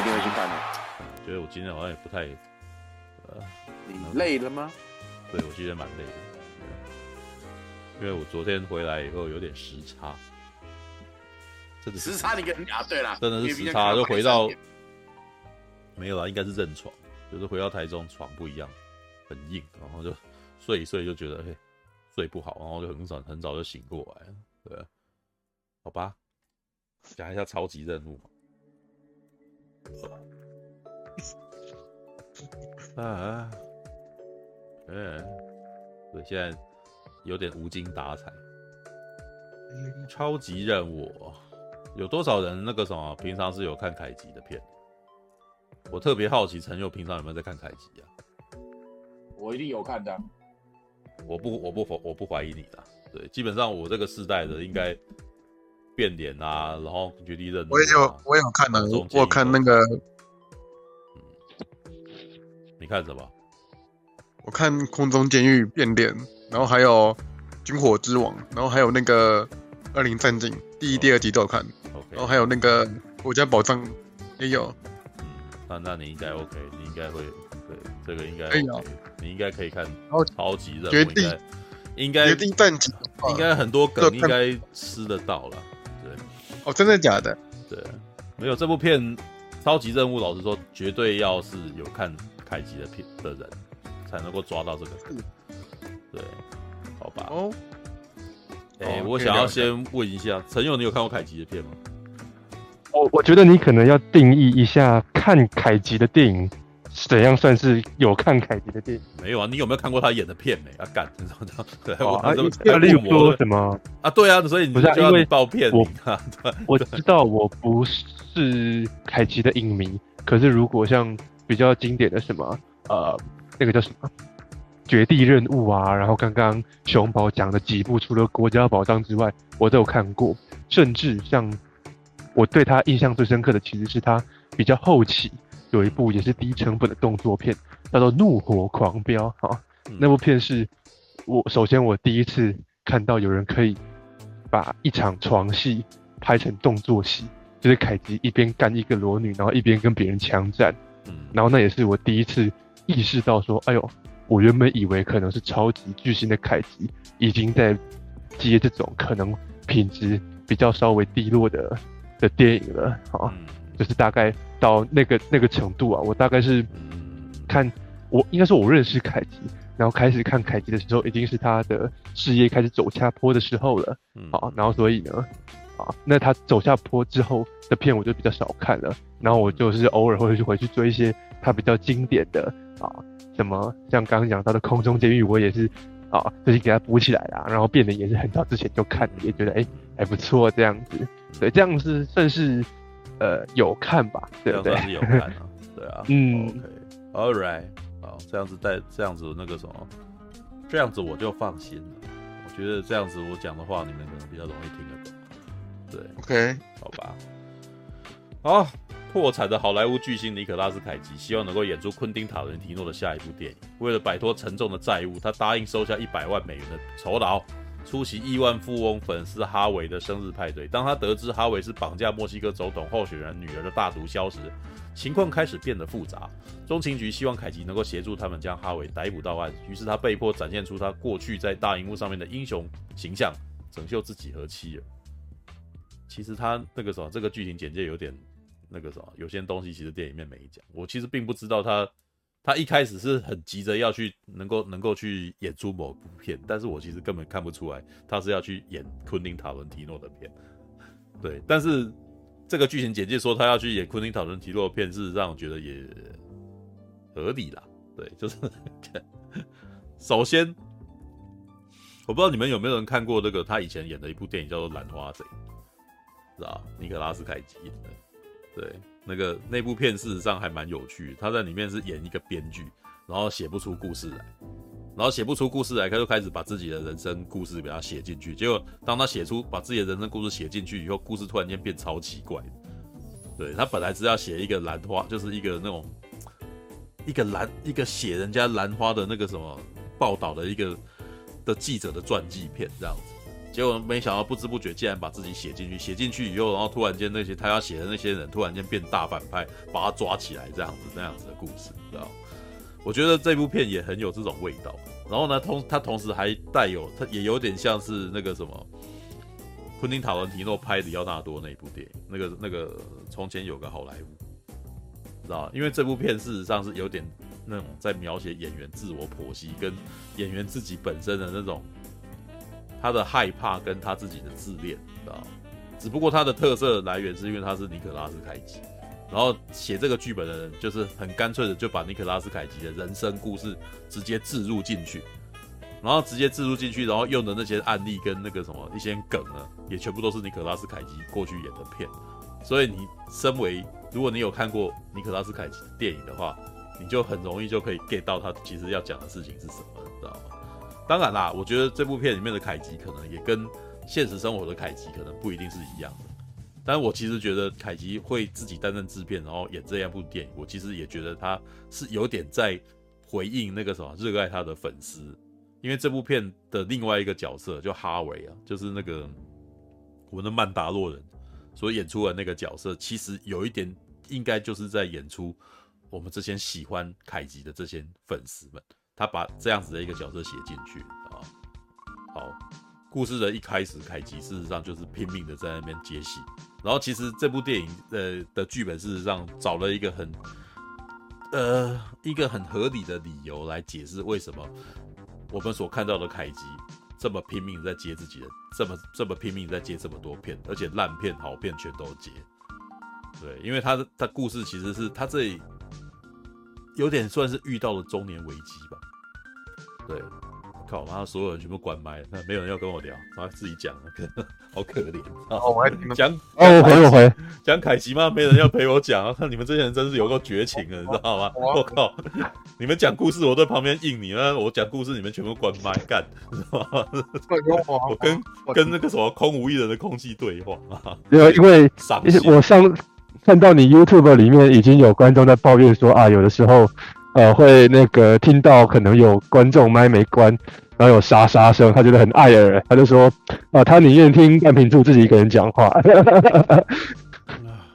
一定会去看的。觉得我今天好像也不太，呃，你累了吗？对，我今天蛮累的，因为我昨天回来以后有点时差。真的时差你跟啊？对了，真的是时差，就回到没有啦，应该是认床，就是回到台中床不一样，很硬，然后就睡一睡就觉得嘿睡不好，然后就很早很早就醒过来了，对，好吧，讲一下超级任务。啊，嗯，对，现在有点无精打采。超级任务，有多少人那个什么平常是有看凯吉的片？我特别好奇陈佑平常有没有在看凯吉啊？我一定有看的。我不，我不否，我不怀疑你的。对，基本上我这个世代的应该变脸啊，然后绝地任务、啊。我也有，我也有看的，我有看那个。你看什么？我看《空中监狱》变脸，然后还有《军火之王》，然后还有那个《恶灵战警》第一、第二集都有看。然后还有那个《国家宝藏》也有。嗯，那那你应该 OK，你应该会对这个应该、你应该可以看。然后超级任务决定应该决定战警应该很多梗应该吃得到了。真的假的？对，没有这部片超级任务，老实说，绝对要是有看。凯奇的片的人才能够抓到这个，对，好吧。哦，哎、欸，我想要先问一下陈勇，你有看过凯奇的片吗？我我觉得你可能要定义一下，看凯吉的电影怎样算是有看凯奇的电影？没有啊，你有没有看过他演的片没？啊，干，对，哦、我这么要例如说什么啊？对啊，所以你不是因为爆片，我我知道我不是凯奇的影迷，可是如果像。比较经典的什么呃，那个叫什么绝地任务啊，然后刚刚熊宝讲的几部，除了国家宝藏之外，我都有看过。甚至像我对他印象最深刻的，其实是他比较后期有一部也是低成本的动作片，叫做《怒火狂飙》啊。那部片是我首先我第一次看到有人可以把一场床戏拍成动作戏，就是凯吉一边干一个裸女，然后一边跟别人枪战。然后那也是我第一次意识到说，哎呦，我原本以为可能是超级巨星的凯吉已经在接这种可能品质比较稍微低落的的电影了，啊，就是大概到那个那个程度啊，我大概是看我应该说我认识凯吉，然后开始看凯吉的时候，已经是他的事业开始走下坡的时候了，好，然后所以呢。啊那他走下坡之后的片我就比较少看了，然后我就是偶尔会去回去追一些他比较经典的啊，什么像刚刚讲到的《空中监狱》，我也是啊，最近给他补起来啦，然后变得也是很早之前就看，也觉得哎、欸、还不错这样子，对，这样是算是呃有看吧，对不对？算是有看啊，对啊，嗯，OK，All right，好，这样子带这样子那个什么，这样子我就放心了，我觉得这样子我讲的话你们可能比较容易听得懂。对，OK，好吧。好，破产的好莱坞巨星尼可拉斯凯奇希望能够演出昆汀塔伦提诺的下一部电影。为了摆脱沉重的债务，他答应收下一百万美元的酬劳，出席亿万富翁粉丝哈维的生日派对。当他得知哈维是绑架墨西哥总统候选人女儿的大毒枭时，情况开始变得复杂。中情局希望凯奇能够协助他们将哈维逮捕到案，于是他被迫展现出他过去在大荧幕上面的英雄形象，拯救自己和妻儿。其实他那个什么，这个剧情简介有点那个什么，有些东西其实电影里面没讲。我其实并不知道他，他一开始是很急着要去能够能够去演出某部片，但是我其实根本看不出来他是要去演昆汀塔伦提诺的片。对，但是这个剧情简介说他要去演昆汀塔伦提诺的片，事实上我觉得也合理啦。对，就是 首先我不知道你们有没有人看过那个他以前演的一部电影叫做《兰花贼》。是啊，尼可拉斯凯奇的，对，那个那部片事实上还蛮有趣。他在里面是演一个编剧，然后写不出故事来，然后写不出故事来，他就开始把自己的人生故事给他写进去。结果当他写出把自己的人生故事写进去以后，故事突然间变超奇怪。对，他本来是要写一个兰花，就是一个那种一个兰一个写人家兰花的那个什么报道的一个的记者的传记片这样子。结果没想到不知不觉竟然把自己写进去，写进去以后，然后突然间那些他要写的那些人突然间变大反派，把他抓起来，这样子那样子的故事，你知道？我觉得这部片也很有这种味道。然后呢，同他同时还带有，他也有点像是那个什么，昆汀塔伦提诺拍里奥纳多那部电影，那个那个从前有个好莱坞，知道？因为这部片事实上是有点那种在描写演员自我剖析，跟演员自己本身的那种。他的害怕跟他自己的自恋，知道？只不过他的特色来源是因为他是尼可拉斯凯奇，然后写这个剧本的人就是很干脆的就把尼可拉斯凯奇的人生故事直接置入进去，然后直接置入进去，然后用的那些案例跟那个什么一些梗呢，也全部都是尼可拉斯凯奇过去演的片，所以你身为如果你有看过尼可拉斯凯奇的电影的话，你就很容易就可以 get 到他其实要讲的事情是什么，你知道吗？当然啦，我觉得这部片里面的凯吉可能也跟现实生活的凯吉可能不一定是一样的。但是我其实觉得凯吉会自己担任制片，然后演这样部电影，我其实也觉得他是有点在回应那个什么热爱他的粉丝。因为这部片的另外一个角色就哈维啊，就是那个我们的曼达洛人所演出的那个角色，其实有一点应该就是在演出我们这些喜欢凯吉的这些粉丝们。他把这样子的一个角色写进去啊，好，故事的一开始，凯吉事实上就是拼命的在那边接戏，然后其实这部电影呃的剧本事实上找了一个很呃一个很合理的理由来解释为什么我们所看到的凯基这么拼命在接自己的，这么这么拼命在接这么多片，而且烂片好片全都接，对，因为他的他故事其实是他这里有点算是遇到了中年危机吧。对，靠！然后所有人全部关麦，那没有人要跟我聊，然后自己讲，好可怜。哦，我还讲哦，回我回讲凯吉吗？没人要陪我讲，看你们这些人真是有够绝情的，你知道吗？我靠！你们讲故事，我在旁边应你，那我讲故事，你们全部关麦干，知道吗？我跟跟那个什么空无一人的空气对话啊！因为因为我上看到你 YouTube 里面已经有观众在抱怨说啊，有的时候。呃，会那个听到可能有观众麦没关，然后有沙沙声，他觉得很碍耳，他就说，啊、呃，他宁愿听半瓶柱自己一个人讲话。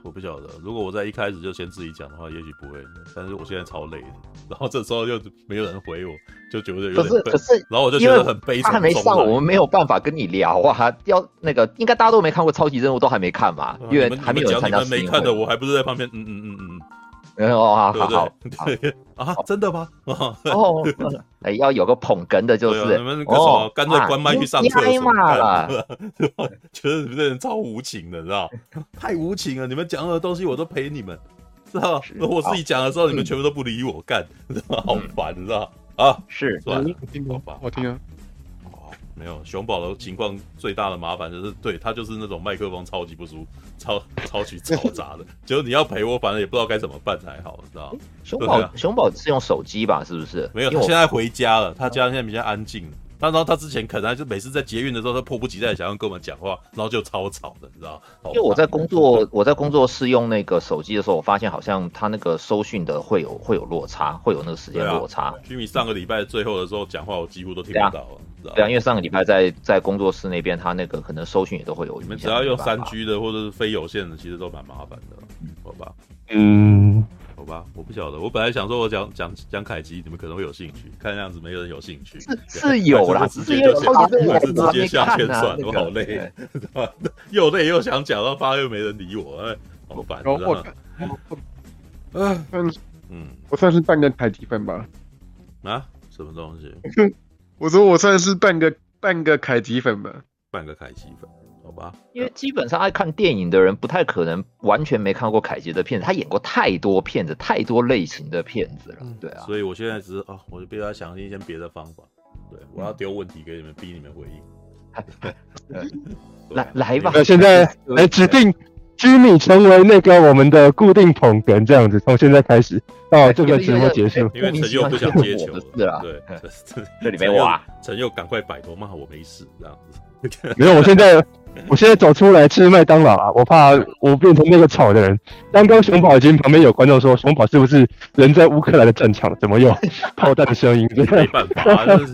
我不晓得，如果我在一开始就先自己讲的话，也许不会。但是我现在超累的，然后这时候又没有人回我，就觉得有点可是可是，然后我就觉得很悲惨。他还没上，我们没有办法跟你聊啊。要那个，应该大家都没看过超级任务，都还没看嘛，因为还没有参加。你们没看的，我还不是在旁边，嗯嗯嗯嗯。哦，好好好，啊，真的吗？哦，哎，要有个捧哏的，就是你们什么干脆关麦去上厕所了，觉得你们这人超无情的，知道？太无情了！你们讲的东西我都陪你们，知道？那我自己讲的时候，你们全部都不理我，干，好烦，知道？啊，是，我听懂吧？我听啊。没有熊宝的情况最大的麻烦就是，对他就是那种麦克风超级不舒服，超超级嘈杂的，就是你要陪我，反正也不知道该怎么办才好，你知道吗？熊宝、啊、熊宝是用手机吧？是不是？没有，他现在回家了，他家现在比较安静。他然后他之前可能就每次在捷运的时候，他迫不及待想要跟我们讲话，然后就超吵的，你知道？因为 我在工作，我在工作室用那个手机的时候，我发现好像他那个收讯的会有会有落差，会有那个时间落差。居米、啊、上个礼拜最后的时候讲话，我几乎都听不到了，啊知道对啊，因为上个礼拜在在工作室那边，他那个可能收讯也都会有。你们只要用三 G 的或者是非有线的，其实都蛮麻烦的，好吧？嗯。好吧，我不晓得。我本来想说，我讲讲讲凯基，你们可能会有兴趣。看样子没有人有兴趣。是是有啦，直接就下，是直接下线算了。我好累，又累又想讲，到发又没人理我，哎，好烦。嗯嗯，我算是半个凯基粉吧。啊？什么东西？我说我算是半个半个凯基粉吧。半个凯基粉。好吧，因为基本上爱看电影的人不太可能完全没看过凯杰的片子，他演过太多片子，太多类型的片子了，对啊。所以我现在只是啊，我就逼他想一些别的方法，对，我要丢问题给你们，逼你们回应。来来吧，那现在来指定居米成为那个我们的固定捧哏，这样子，从现在开始到这个直播结束。因为陈佑不想接球，是啊，对，这里面哇，陈佑赶快摆脱骂我没事这样子。没有，我现在，我现在走出来吃麦当劳啊！我怕我变成那个吵的人。刚刚熊宝已经旁边有观众说，熊宝是不是人在乌克兰的战场？怎么有 炮弹的声音？没办法，就是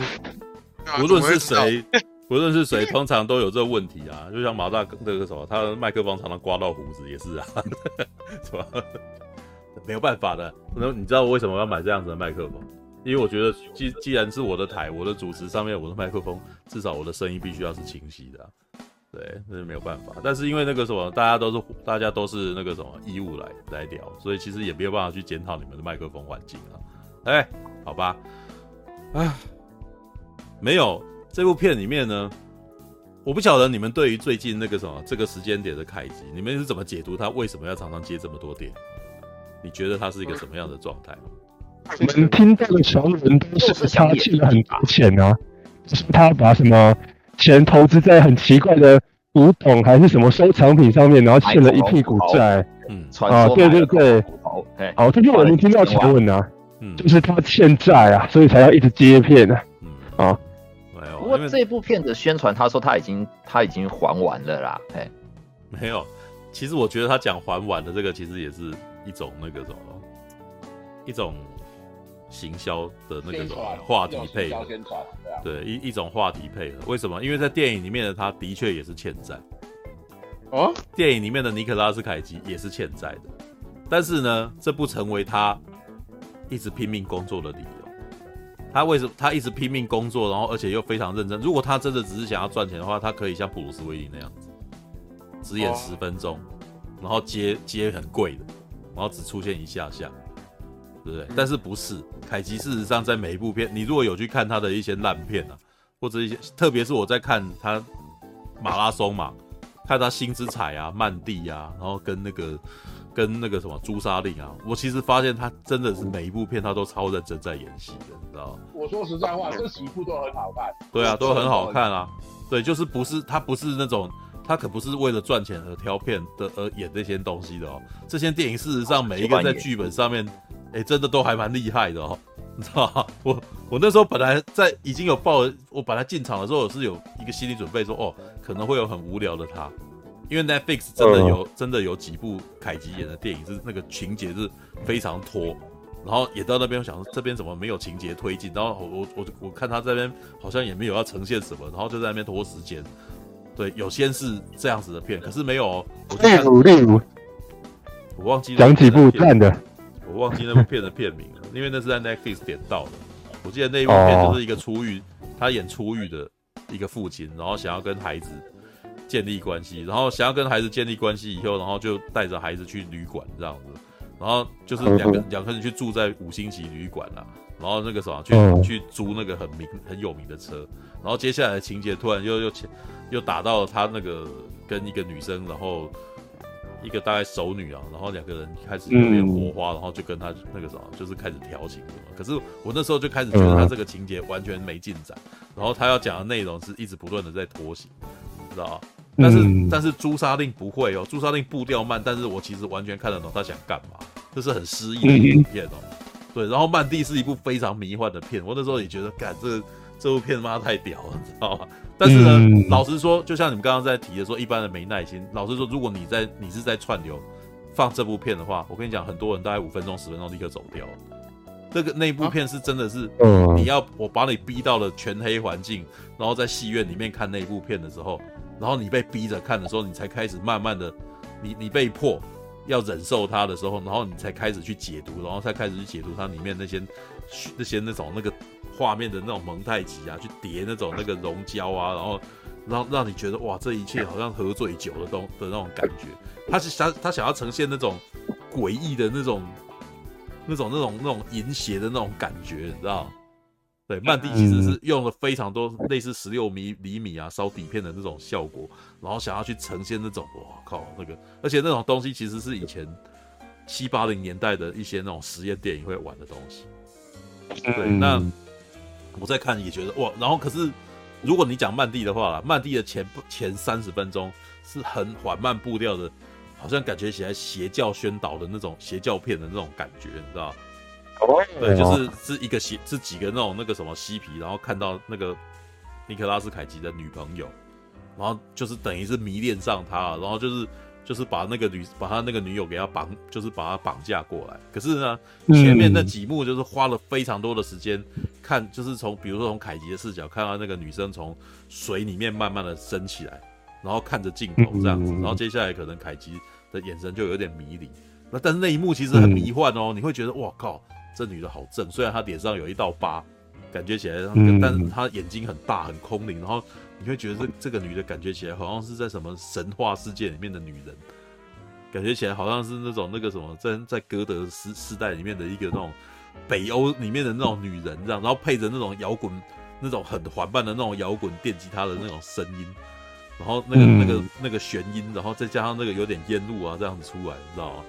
无论是谁，无论是谁，通常都有这个问题啊。就像马大那个什么，他的麦克风常常刮到胡子，也是啊，是吧？没有办法的。那你知道我为什么要买这样子的麦克风？因为我觉得既既然是我的台，我的主持上面我的麦克风，至少我的声音必须要是清晰的啊。对，那是没有办法。但是因为那个什么，大家都是大家都是那个什么义务来来聊，所以其实也没有办法去检讨你们的麦克风环境啊。哎，好吧，啊，没有这部片里面呢，我不晓得你们对于最近那个什么这个时间点的凯吉，你们是怎么解读他为什么要常常接这么多电？你觉得他是一个什么样的状态？我们听到的传闻都是他欠了很多钱啊，就是他把什么。钱投资在很奇怪的古董还是什么收藏品上面，然后欠了一屁股债。嗯，啊，对对对，好，这就我们听到传闻啊，嗯，就是他欠债啊，所以才要一直接片啊。嗯，啊，没有。不过这部片的宣传，他说他已经他已经还完了啦。哎，没有。其实我觉得他讲还完的这个，其实也是一种那个什么，一种。行销的那个话题配合，对，一一种话题配合。为什么？因为在电影里面的他的确也是欠债。哦，电影里面的尼可拉斯凯奇也是欠债的，但是呢，这不成为他一直拼命工作的理由。他为什么？他一直拼命工作，然后而且又非常认真。如果他真的只是想要赚钱的话，他可以像普鲁斯威利那样子，只演十分钟，然后接接很贵的，然后只出现一下下。对不对？但是不是凯奇？事实上，在每一部片，你如果有去看他的一些烂片啊，或者一些，特别是我在看他马拉松嘛，看他星之彩啊、曼蒂啊，然后跟那个跟那个什么朱砂令啊，我其实发现他真的是每一部片他都超认真在演戏的，你知道吗？我说实在话，这几部都很好看。对啊，都很好看啊。对，就是不是他不是那种。他可不是为了赚钱而挑片的而演这些东西的哦。这些电影事实上每一个在剧本上面，哎、欸，真的都还蛮厉害的哦。你知道吗？我我那时候本来在已经有报，我本来进场的时候我是有一个心理准备说，哦，可能会有很无聊的他，因为 Netflix 真的有真的有几部凯吉演的电影是那个情节是非常拖，然后也到那边我想说这边怎么没有情节推进，然后我我我我看他这边好像也没有要呈现什么，然后就在那边拖时间。对，有些是这样子的片，可是没有哦。例如，例如，我忘记讲几部看的，我忘记那部片的片名了，因为那是在 Netflix 点到的。我记得那一部片就是一个出狱，他演出狱的一个父亲，然后想要跟孩子建立关系，然后想要跟孩子建立关系以后，然后就带着孩子去旅馆这样子，然后就是两个两个人去住在五星级旅馆啦，然后那个什么去去租那个很名很有名的车，然后接下来的情节突然又又前。又打到了他那个跟一个女生，然后一个大概熟女啊，然后两个人开始有点火花，然后就跟他那个什么，就是开始调情什么。可是我那时候就开始觉得他这个情节完全没进展，然后他要讲的内容是一直不断的在拖行，知道吗？但是但是朱砂令不会哦，朱砂令步调慢，但是我其实完全看得懂他想干嘛，这是很诗意的影片哦。对，然后曼蒂是一部非常迷幻的片，我那时候也觉得，干这这部片妈太屌了，你知道吗？但是呢，嗯、老实说，就像你们刚刚在提的说，一般人没耐心。老实说，如果你在你是在串流放这部片的话，我跟你讲，很多人大概五分钟、十分钟立刻走掉。这个那部片是真的是，你要我把你逼到了全黑环境，然后在戏院里面看那部片的时候，然后你被逼着看的时候，你才开始慢慢的，你你被迫要忍受它的时候，然后你才开始去解读，然后才开始去解读它里面那些那些那种那个。画面的那种蒙太奇啊，去叠那种那个溶胶啊，然后让让你觉得哇，这一切好像喝醉酒的东的那种感觉。他是想他想要呈现那种诡异的那种那种那种那种淫邪的那种感觉，你知道？对，曼蒂其实是用了非常多类似十六米厘米啊烧底片的那种效果，然后想要去呈现那种哇靠那个，而且那种东西其实是以前七八零年代的一些那种实验电影会玩的东西。对，那。我在看也觉得哇，然后可是如果你讲曼蒂的话啦，曼蒂的前前三十分钟是很缓慢步调的，好像感觉起来邪教宣导的那种邪教片的那种感觉，你知道？哦，对，就是是一个邪，是几个那种那个什么嬉皮，然后看到那个尼克拉斯凯奇的女朋友，然后就是等于是迷恋上他，然后就是就是把那个女把他那个女友给他绑，就是把他绑架过来。可是呢，前面那几幕就是花了非常多的时间看，就是从比如说从凯吉的视角看到那个女生从水里面慢慢的升起来，然后看着镜头这样子，然后接下来可能凯吉的眼神就有点迷离。那但是那一幕其实很迷幻哦，你会觉得哇靠，这女的好正，虽然她脸上有一道疤，感觉起来，但是她眼睛很大很空灵，然后。你会觉得这这个女的感觉起来好像是在什么神话世界里面的女人，感觉起来好像是那种那个什么在在歌德时时代里面的一个那种北欧里面的那种女人这样，然后配着那种摇滚那种很缓慢的那种摇滚电吉他的那种声音，然后那个那个那个弦音，然后再加上那个有点烟雾啊这样子出来，你知道吗？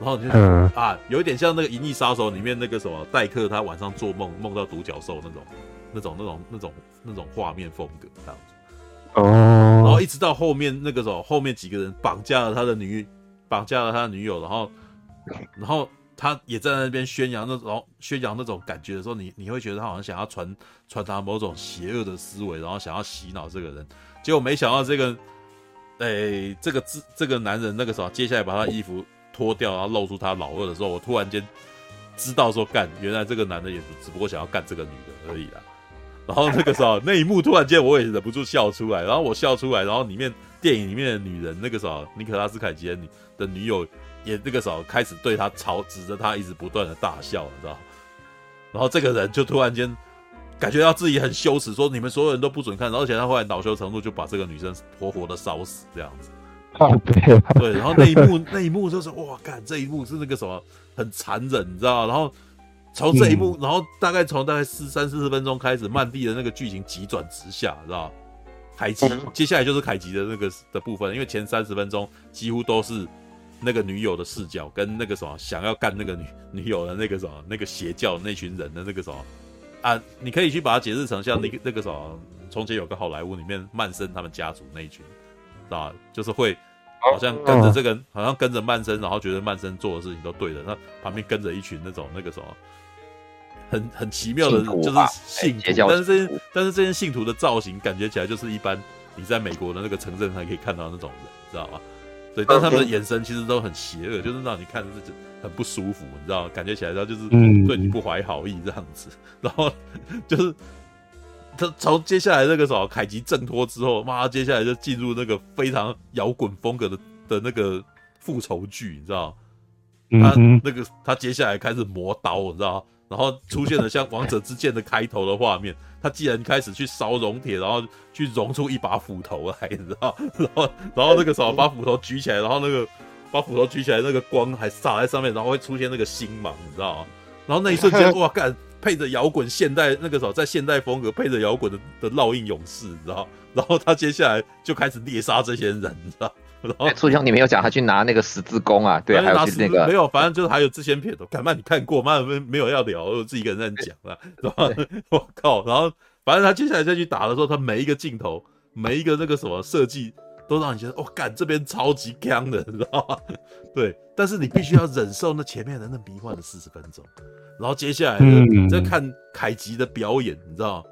然后你就啊，有一点像那个《银翼杀手》里面那个什么戴克他晚上做梦梦到独角兽那种。那种那种那种那种画面风格这样子，哦，然后一直到后面那个时候，后面几个人绑架了他的女，绑架了他的女友，然后，然后他也在那边宣扬那种宣扬那种感觉的时候，你你会觉得他好像想要传传达某种邪恶的思维，然后想要洗脑这个人，结果没想到这个，哎，这个这这个男人那个时候接下来把他衣服脱掉，然后露出他老二的时候，我突然间知道说干，原来这个男的也只不过想要干这个女的而已啦。然后那个时候，那一幕突然间我也忍不住笑出来。然后我笑出来，然后里面电影里面的女人，那个时候尼可拉斯凯奇的女的女友也那个时候开始对他嘲指着他，一直不断的大笑，你知道？然后这个人就突然间感觉到自己很羞耻，说你们所有人都不准看。然后而且他后来恼羞成怒，就把这个女生活活的烧死，这样子。对对，然后那一幕那一幕就是哇，干这一幕是那个什么很残忍，你知道？然后。从这一幕，然后大概从大概四三四十分钟开始，曼蒂的那个剧情急转直下，知道凯吉接下来就是凯吉的那个的部分，因为前三十分钟几乎都是那个女友的视角，跟那个什么想要干那个女女友的那个什么那个邪教那群人的那个什么啊，你可以去把它解释成像那个那个什么，从前有个好莱坞里面曼森他们家族那一群，知道吧？就是会好像跟着这个，好像跟着曼森，然后觉得曼森做的事情都对的，那旁边跟着一群那种那个什么。很很奇妙的，就是信徒，但是这些但是这些信徒的造型感觉起来就是一般你在美国的那个城镇还可以看到那种人，知道吗？对，但他们的眼神其实都很邪恶，就是让你看着是很不舒服，你知道吗？感觉起来他就是对你不怀好意这样子，然后就是 他从接下来那个时候凯吉挣脱之后，妈，接下来就进入那个非常摇滚风格的的那个复仇剧，你知道吗？他那个他接下来开始磨刀，你知道吗？然后出现了像《王者之剑》的开头的画面，他既然开始去烧熔铁，然后去熔出一把斧头来，你知道？然后，然后那个时候把斧头举起来，然后那个把斧头举起来，那个光还洒在上面，然后会出现那个星芒，你知道吗？然后那一瞬间，哇，干，配着摇滚现代那个时候在现代风格配着摇滚的的烙印勇士，你知道？然后他接下来就开始猎杀这些人，你知道？然后，初兄，你没有讲他去拿那个十字弓啊？对，还有那个没有，反正就是还有之前片头，干嘛你看过？妈没没有要聊，我自己一个人在讲了，是吧？我靠！然后反正他接下来再去打的时候，他每一个镜头，每一个那个什么设计，都让你觉得，哦，干这边超级锵的，你知道吗？对，但是你必须要忍受那前面的那迷幻的四十分钟，然后接下来你再看凯吉的表演，你知道吗？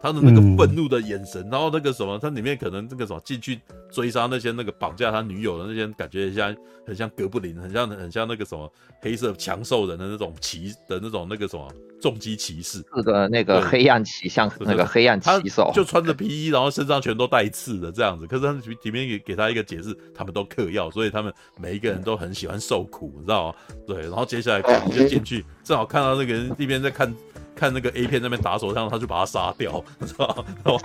他的那个愤怒的眼神，嗯、然后那个什么，他里面可能那个什么进去追杀那些那个绑架他女友的那些，感觉像很像哥布林，很像很像那个什么黑色强兽人的那种骑的那种那个什么重击骑士，是的，那个黑暗骑像那个黑暗骑手，就穿着皮衣，然后身上全都带刺的这样子。可是他里面给给他一个解释，他们都嗑药，所以他们每一个人都很喜欢受苦，你知道吗？对，然后接下来可能就进去，正好看到那个人一边在看。看那个 A 片那边打手枪，他就把他杀掉，你知道吗？然后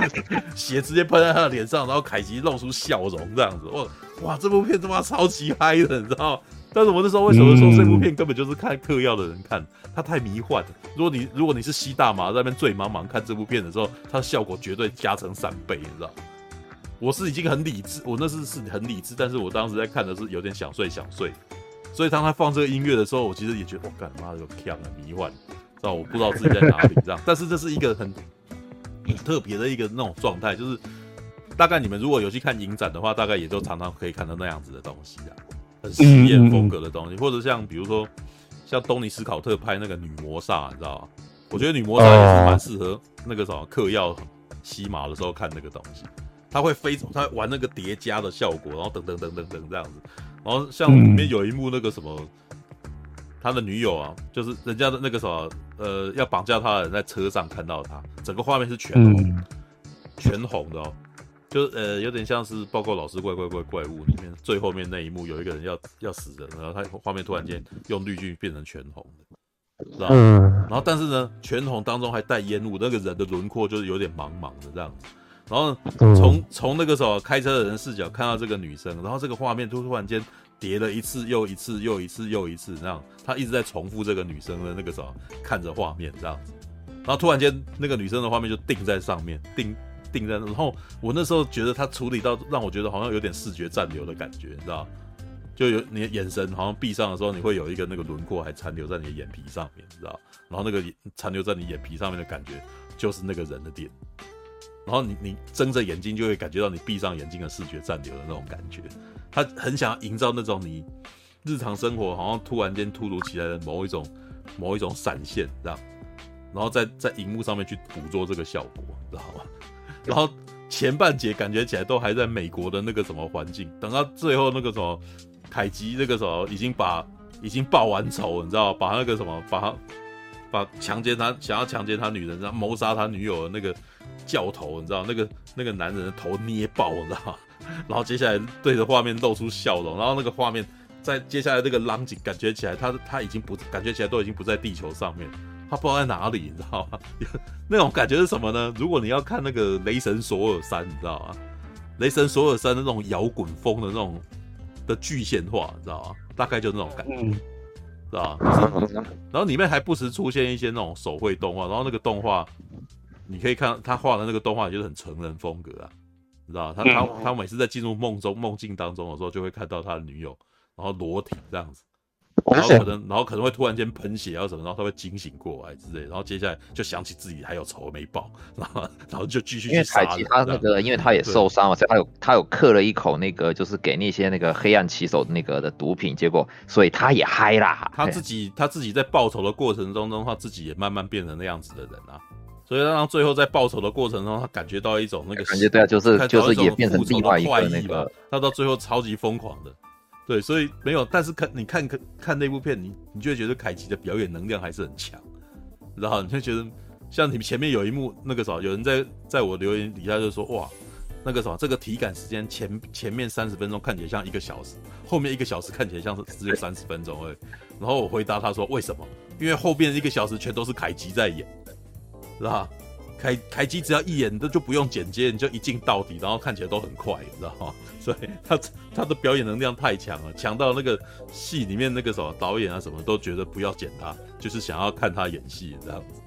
血直接喷在他的脸上，然后凯吉露出笑容，这样子，哇哇，这部片他妈超级嗨的，你知道？但是我那时候为什么说这部片根本就是看嗑药的人看，它太迷幻了。如果你如果你是吸大麻在那边醉茫茫看这部片的时候，它的效果绝对加成三倍，你知道？我是已经很理智，我那是是很理智，但是我当时在看的是有点想睡想睡，所以当他放这个音乐的时候，我其实也觉得，我干妈的有呛啊，迷幻。那我不知道自己在哪里这样，但是这是一个很很特别的一个那种状态，就是大概你们如果有去看影展的话，大概也就常常可以看到那样子的东西啊，很实验风格的东西，或者像比如说像东尼斯考特拍那个女魔煞，你知道吗？我觉得女魔煞也是蛮适合那个什么嗑药吸麻的时候看那个东西，他会飞走，他会玩那个叠加的效果，然后等等等等等这样子。然后像里面有一幕那个什么，他的女友啊，就是人家的那个什么，呃，要绑架他的人在车上看到他，整个画面是全红，全红的哦。就呃有点像是报告老师怪怪怪怪物里面最后面那一幕，有一个人要要死人，然后他画面突然间用滤镜变成全红的，知道吗？嗯。然后但是呢，全红当中还带烟雾，那个人的轮廓就是有点茫茫的这样子。然后从从那个时候开车的人视角看到这个女生，然后这个画面突突然间叠了一次又一次又一次又一次，这样他一直在重复这个女生的那个什么看着画面这样子，然后突然间那个女生的画面就定在上面定。定在，然后我那时候觉得他处理到让我觉得好像有点视觉暂留的感觉，你知道？就有你的眼神好像闭上的时候，你会有一个那个轮廓还残留在你的眼皮上面，你知道？然后那个残留在你眼皮上面的感觉就是那个人的点，然后你你睁着眼睛就会感觉到你闭上眼睛的视觉暂留的那种感觉。他很想要营造那种你日常生活好像突然间突如其来的某一种某一种闪现，这样，然后在在荧幕上面去捕捉这个效果，知道吗？然后前半节感觉起来都还在美国的那个什么环境，等到最后那个什么凯吉那个时候已经把已经报完仇，你知道，把那个什么把他把强奸他想要强奸他女人，然后谋杀他女友的那个教头，你知道那个那个男人的头捏爆，你知道吗，然后接下来对着画面露出笑容，然后那个画面在接下来这个浪景感觉起来他他已经不感觉起来都已经不在地球上面。他不知道在哪里，你知道吗？那种感觉是什么呢？如果你要看那个雷神索尔三，你知道吗？雷神索尔三的那种摇滚风的那种的具现化，你知道吗？大概就那种感觉，知道吧？然后里面还不时出现一些那种手绘动画，然后那个动画你可以看他画的那个动画，就是很成人风格啊，知道他他他每次在进入梦中梦境当中的时候，就会看到他的女友，然后裸体这样子。然后可能，然后可能会突然间喷血啊什么，然后他会惊醒过来之类，然后接下来就想起自己还有仇没报，然后然后就继续去杀。因为凯吉他那个，因为他也受伤了，所以他有他有嗑了一口那个，就是给那些那个黑暗骑手那个的毒品，结果所以他也嗨啦。他自己他自己在报仇的过程中中，他自己也慢慢变成那样子的人啊。所以让他最后在报仇的过程中，他感觉到一种那个感觉对啊，就是就是也变成另外一个那个，他到最后超级疯狂的。对，所以没有，但是看你看看看那部片，你你就会觉得凯奇的表演能量还是很强，然后你就觉得像你前面有一幕那个啥，有人在在我留言底下就说哇，那个什么，这个体感时间前前面三十分钟看起来像一个小时，后面一个小时看起来像是只有三十分钟而已。然后我回答他说为什么？因为后边一个小时全都是凯奇在演，是吧？凯凯基只要一演，都就不用剪接，你就一镜到底，然后看起来都很快，你知道吗？所以他他的表演能量太强了，强到那个戏里面那个什么导演啊什么都觉得不要剪他，就是想要看他演戏这样子。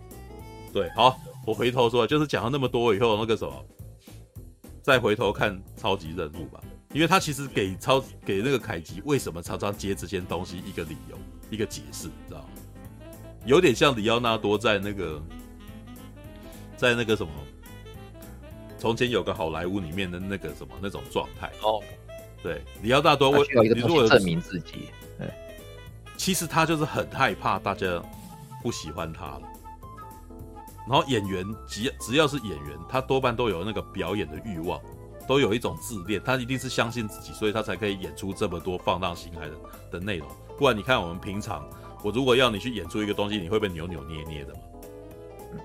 对，好，我回头说，就是讲了那么多以后，那个什么，再回头看超级任务吧，因为他其实给超给那个凯吉为什么常常接这些东西一个理由一个解释，你知道吗？有点像里奥纳多在那个。在那个什么，从前有个好莱坞里面的那个什么那种状态哦，对，里奥大多为你如果证明自己，对，其实他就是很害怕大家不喜欢他了。然后演员只只要是演员，他多半都有那个表演的欲望，都有一种自恋，他一定是相信自己，所以他才可以演出这么多放荡形骸的的内容。不然你看我们平常，我如果要你去演出一个东西，你会不会扭扭捏捏的嘛？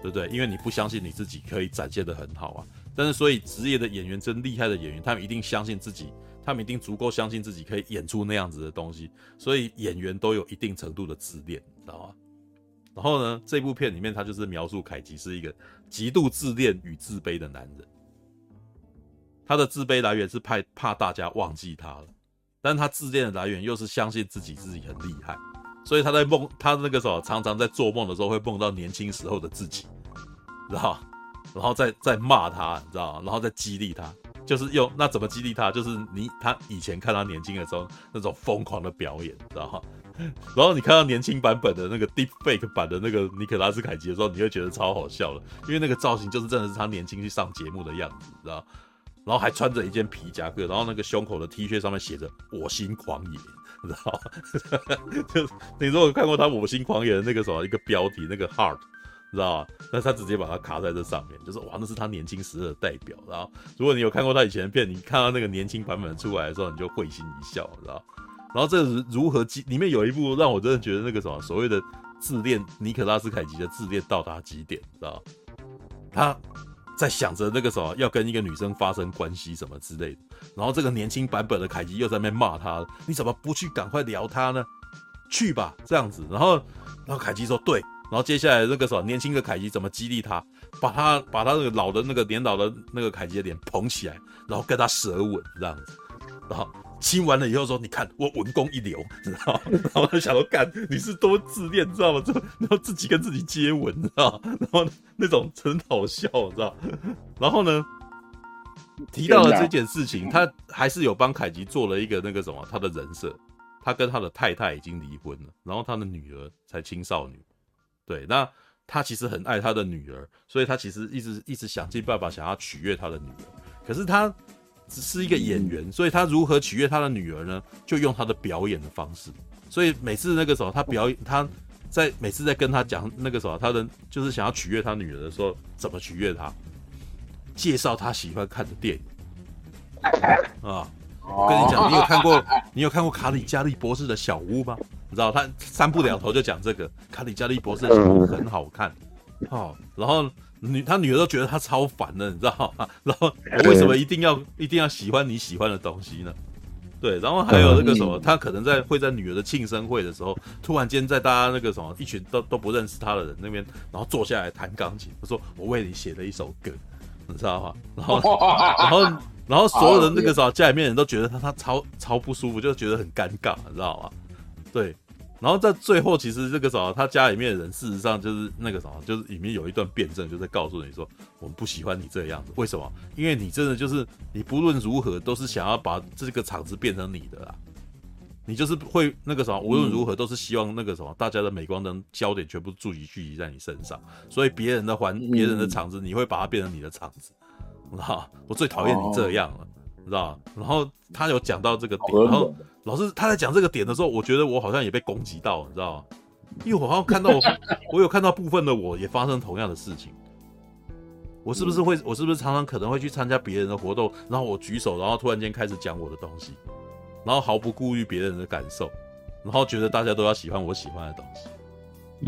对不对？因为你不相信你自己可以展现的很好啊。但是，所以职业的演员，真厉害的演员，他们一定相信自己，他们一定足够相信自己可以演出那样子的东西。所以演员都有一定程度的自恋，你知道吗？然后呢，这部片里面他就是描述凯吉是一个极度自恋与自卑的男人。他的自卑来源是怕怕大家忘记他了，但他自恋的来源又是相信自己自己很厉害。所以他在梦，他那个时候常常在做梦的时候会梦到年轻时候的自己，知道？然后再再骂他，你知道？然后再激励他，就是用那怎么激励他？就是你他以前看他年轻的时候那种疯狂的表演，你知道吗？然后你看到年轻版本的那个 Deep Fake 版的那个尼可拉斯凯奇的时候，你会觉得超好笑了，因为那个造型就是真的是他年轻去上节目的样子，你知道？然后还穿着一件皮夹克，然后那个胸口的 T 恤上面写着“我心狂野”。你知道吗？就你如果看过他《我心狂野》的那个什么一个标题，那个 heart，知道吗？但是他直接把它卡在这上面，就是哇，那是他年轻时的代表。然后，如果你有看过他以前的片，你看到那个年轻版本出来的时候，你就会心一笑，知道？然后这如何激？里面有一部让我真的觉得那个什么所谓的自恋，尼可拉斯凯奇的自恋到达极点，知道？他在想着那个什么要跟一个女生发生关系什么之类的，然后这个年轻版本的凯奇又在那边骂他：“你怎么不去赶快撩他呢？去吧，这样子。”然后，然后凯奇说：“对。”然后接下来那个什么年轻的凯奇怎么激励他？把他把他那个老的那个年老的那个凯奇的脸捧起来，然后跟他舌吻这样子，然后。亲完了以后说：“你看我文功一流，知道？”然后他想说：“干，你是多自恋，知道吗？这然后自己跟自己接吻，知道？然后那种很好笑，知道？然后呢，提到了这件事情，他还是有帮凯吉做了一个那个什么，他的人设。他跟他的太太已经离婚了，然后他的女儿才青少女。对，那他其实很爱他的女儿，所以他其实一直一直想尽办法想要取悦他的女儿。可是他。只是一个演员，所以他如何取悦他的女儿呢？就用他的表演的方式。所以每次那个时候，他表演，他在每次在跟他讲那个时候，他的就是想要取悦他女儿的时候，怎么取悦他？介绍他喜欢看的电影 啊！我跟你讲，你有看过你有看过卡里加利博士的小屋吗？你知道他三不两头就讲这个卡里加利博士的小屋很好看，哦，然后。女他女儿都觉得他超烦的，你知道吗？然后我为什么一定要一定要喜欢你喜欢的东西呢？对，然后还有那个什么，他可能在会在女儿的庆生会的时候，突然间在大家那个什么一群都都不认识他的人那边，然后坐下来弹钢琴，他说我为你写了一首歌，你知道吗？然后然后然后所有的那个啥家里面人都觉得他他超超不舒服，就觉得很尴尬，你知道吗？对。然后在最后，其实这个时候，他家里面的人事实上就是那个什么，就是里面有一段辩证，就在告诉你说，我们不喜欢你这样子。为什么？因为你真的就是你不论如何都是想要把这个场子变成你的啦。你就是会那个什么，无论如何都是希望那个什么，大家的镁光灯焦点全部聚集聚集在你身上。所以别人的环，别人的场子，你会把它变成你的场子。啊，我最讨厌你这样了，你知道？然后他有讲到这个点，然后。老师他在讲这个点的时候，我觉得我好像也被攻击到，你知道吗？因为我好像看到我，我有看到部分的我也发生同样的事情。我是不是会，我是不是常常可能会去参加别人的活动，然后我举手，然后突然间开始讲我的东西，然后毫不顾虑别人的感受，然后觉得大家都要喜欢我喜欢的东西，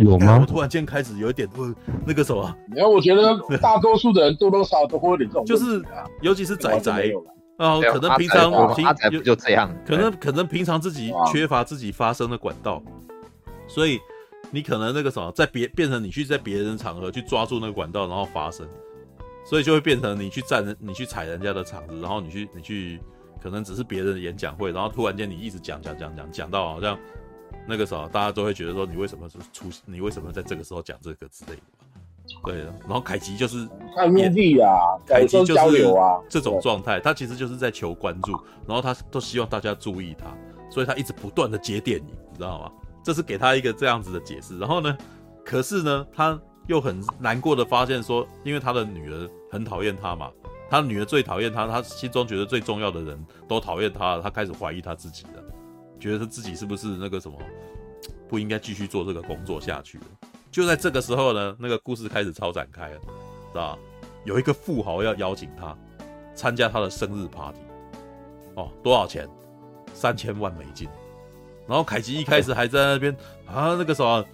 有吗？我突然间开始有一点不那个什么？然后我觉得大多数的人多多少少都会有点这种，就是尤其是仔仔。啊、哦，可能平常平就就这样，可能可能平常自己缺乏自己发声的管道，所以你可能那个什么，在别变成你去在别人场合去抓住那个管道，然后发声，所以就会变成你去占人，你去踩人家的场子，然后你去你去，可能只是别人的演讲会，然后突然间你一直讲讲讲讲讲到好像那个时候，大家都会觉得说你为什么是出，你为什么在这个时候讲这个之类的。对，然后凯奇就是看目的啊，凯奇就是，这种状态，他其实就是在求关注，然后他都希望大家注意他，所以他一直不断的接电影，你知道吗？这是给他一个这样子的解释。然后呢，可是呢，他又很难过的发现说，因为他的女儿很讨厌他嘛，他女儿最讨厌他，他心中觉得最重要的人都讨厌他，他开始怀疑他自己了，觉得他自己是不是那个什么，不应该继续做这个工作下去了。就在这个时候呢，那个故事开始超展开了，知道吧？有一个富豪要邀请他参加他的生日 party，哦，多少钱？三千万美金。然后凯吉一开始还在那边啊，那个什么，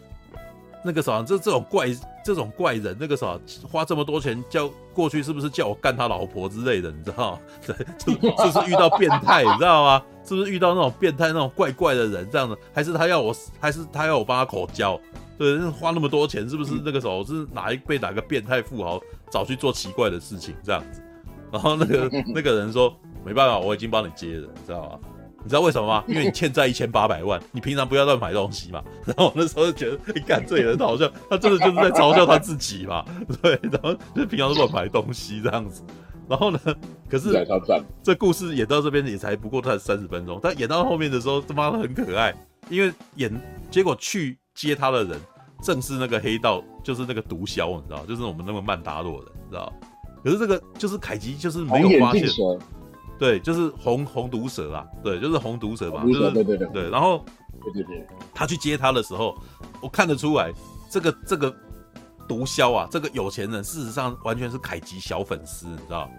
那个什么，这这种怪这种怪人，那个啥花这么多钱叫过去，是不是叫我干他老婆之类的？你知道吗？对，是是遇到变态，你知道吗？是不是遇到那种变态那种怪怪的人这样的？还是他要我，还是他要我帮他口交？对，花那么多钱，是不是那个时候是哪一被哪个变态富豪找去做奇怪的事情这样子？然后那个那个人说没办法，我已经帮你接了，你知道吗？你知道为什么吗？因为你欠债一千八百万，你平常不要乱买东西嘛。然后我那时候就觉得，你干这人好像他真的就是在嘲笑他自己嘛。对，然后就是平常都乱买东西这样子。然后呢，可是这故事演到这边也才不过才三十分钟，但演到后面的时候，他妈的很可爱，因为演结果去。接他的人正是那个黑道，就是那个毒枭，你知道，就是我们那个曼达洛人，你知道。可是这个就是凯吉，就是没有发现，对，就是红红毒蛇啊，对，就是红毒蛇嘛，就是对对对对。然后对对对，他去接他的时候，我看得出来，这个这个毒枭啊，这个有钱人事实上完全是凯吉小粉丝，你知道？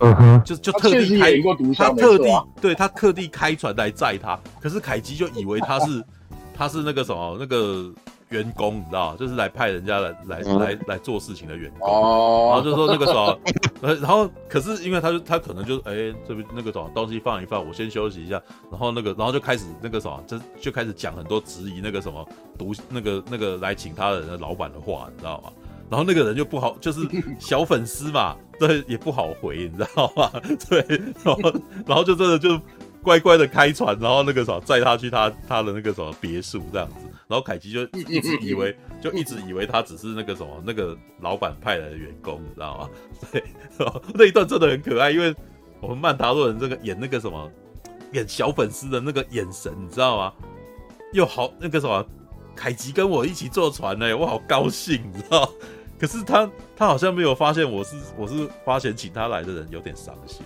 嗯哼，就就特地开过毒枭，他特地、啊、对他特地开船来载他，可是凯吉就以为他是 他是那个什么那个。员工你知道，就是来派人家来来来来做事情的员工，哦、然后就说那个什么，呃，然后可是因为他就他可能就哎、欸、这边那个什么东西放一放，我先休息一下，然后那个然后就开始那个什么，就就开始讲很多质疑那个什么毒那个那个来请他的人的老板的话，你知道吗？然后那个人就不好，就是小粉丝嘛，对，也不好回，你知道吗？对，然后然后就真的就乖乖的开船，然后那个什么载他去他他的那个什么别墅这样子。然后凯奇就 一直以为，就一直以为他只是那个什么那个老板派来的员工，你知道吗？对，那一段真的很可爱，因为我们曼达洛人这个演那个什么演小粉丝的那个眼神，你知道吗？又好那个什么，凯奇跟我一起坐船呢，我好高兴，你知道？可是他他好像没有发现我是我是花钱请他来的人，有点伤心。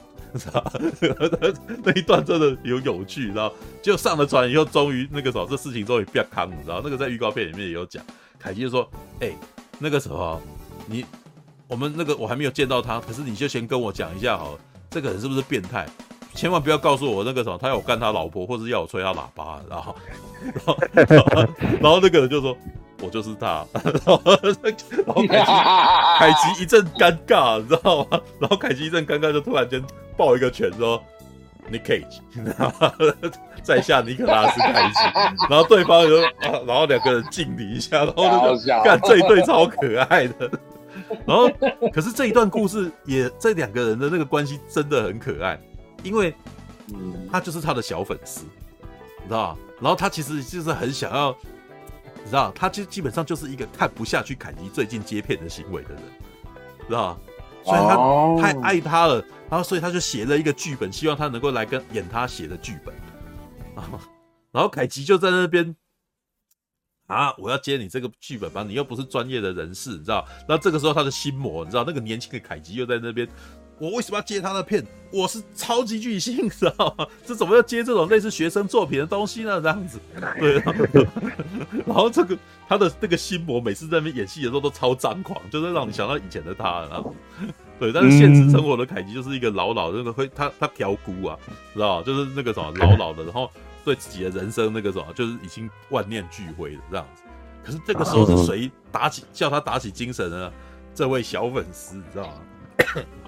那一段真的有有趣，然后就上了船以后，终于那个时候，这事情终于变康，你知道？那个在预告片里面也有讲，凯基就说：“哎、那个时候你我们那个我还没有见到他，可是你就先跟我讲一下好了，这个人是不是变态？千万不要告诉我那个什么，他要我干他老婆，或者要我吹他喇叭，然后，然后，然后那个人就说。”我就是他，然后凯奇凯奇一阵尴尬，你知道吗？然后凯奇一阵尴尬，就突然间抱一个拳说：“Nick Cage，在下尼可拉斯凯奇。”然后对方就啊，然后两个人敬礼一下，然后那个干这一对超可爱的。然后可是这一段故事也这两个人的那个关系真的很可爱，因为他就是他的小粉丝，你知道吗？然后他其实就是很想要。你知道，他就基本上就是一个看不下去凯吉最近接片的行为的人，知道？所以他太爱他了，然后所以他就写了一个剧本，希望他能够来跟演他写的剧本。然后，然后凯奇就在那边啊，我要接你这个剧本吧，你又不是专业的人士，你知道？然后这个时候他的心魔，你知道，那个年轻的凯奇又在那边。我为什么要接他的片？我是超级巨星，知道吗？这怎么要接这种类似学生作品的东西呢？这样子，对。然后，这个他的那个心魔，每次在那边演戏的时候都超张狂，就是让你想到以前的他。然后，对。但是现实生活的凯奇就是一个老老的那个会他他挑骨啊，知道就是那个什么老老的，然后对自己的人生那个什么，就是已经万念俱灰的这样子。可是这个时候是谁打起叫他打起精神呢？这位小粉丝，你知道吗？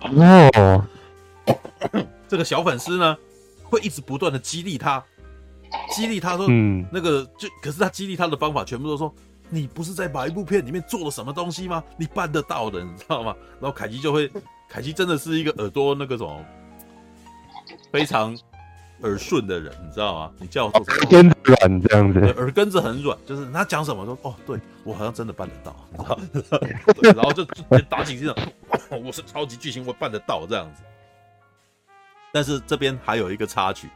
哦，这个小粉丝呢，会一直不断的激励他，激励他说，嗯，那个就，可是他激励他的方法全部都说，你不是在某一部片里面做了什么东西吗？你办得到的，你知道吗？然后凯奇就会，凯奇真的是一个耳朵那个什么，非常。耳顺的人，你知道吗？你叫我做什么？耳根子软这样子，耳根子很软，就是他讲什么说哦，对我好像真的办得到，你知道 对，然后就就打起精神，我是超级巨星，我办得到这样子。但是这边还有一个插曲，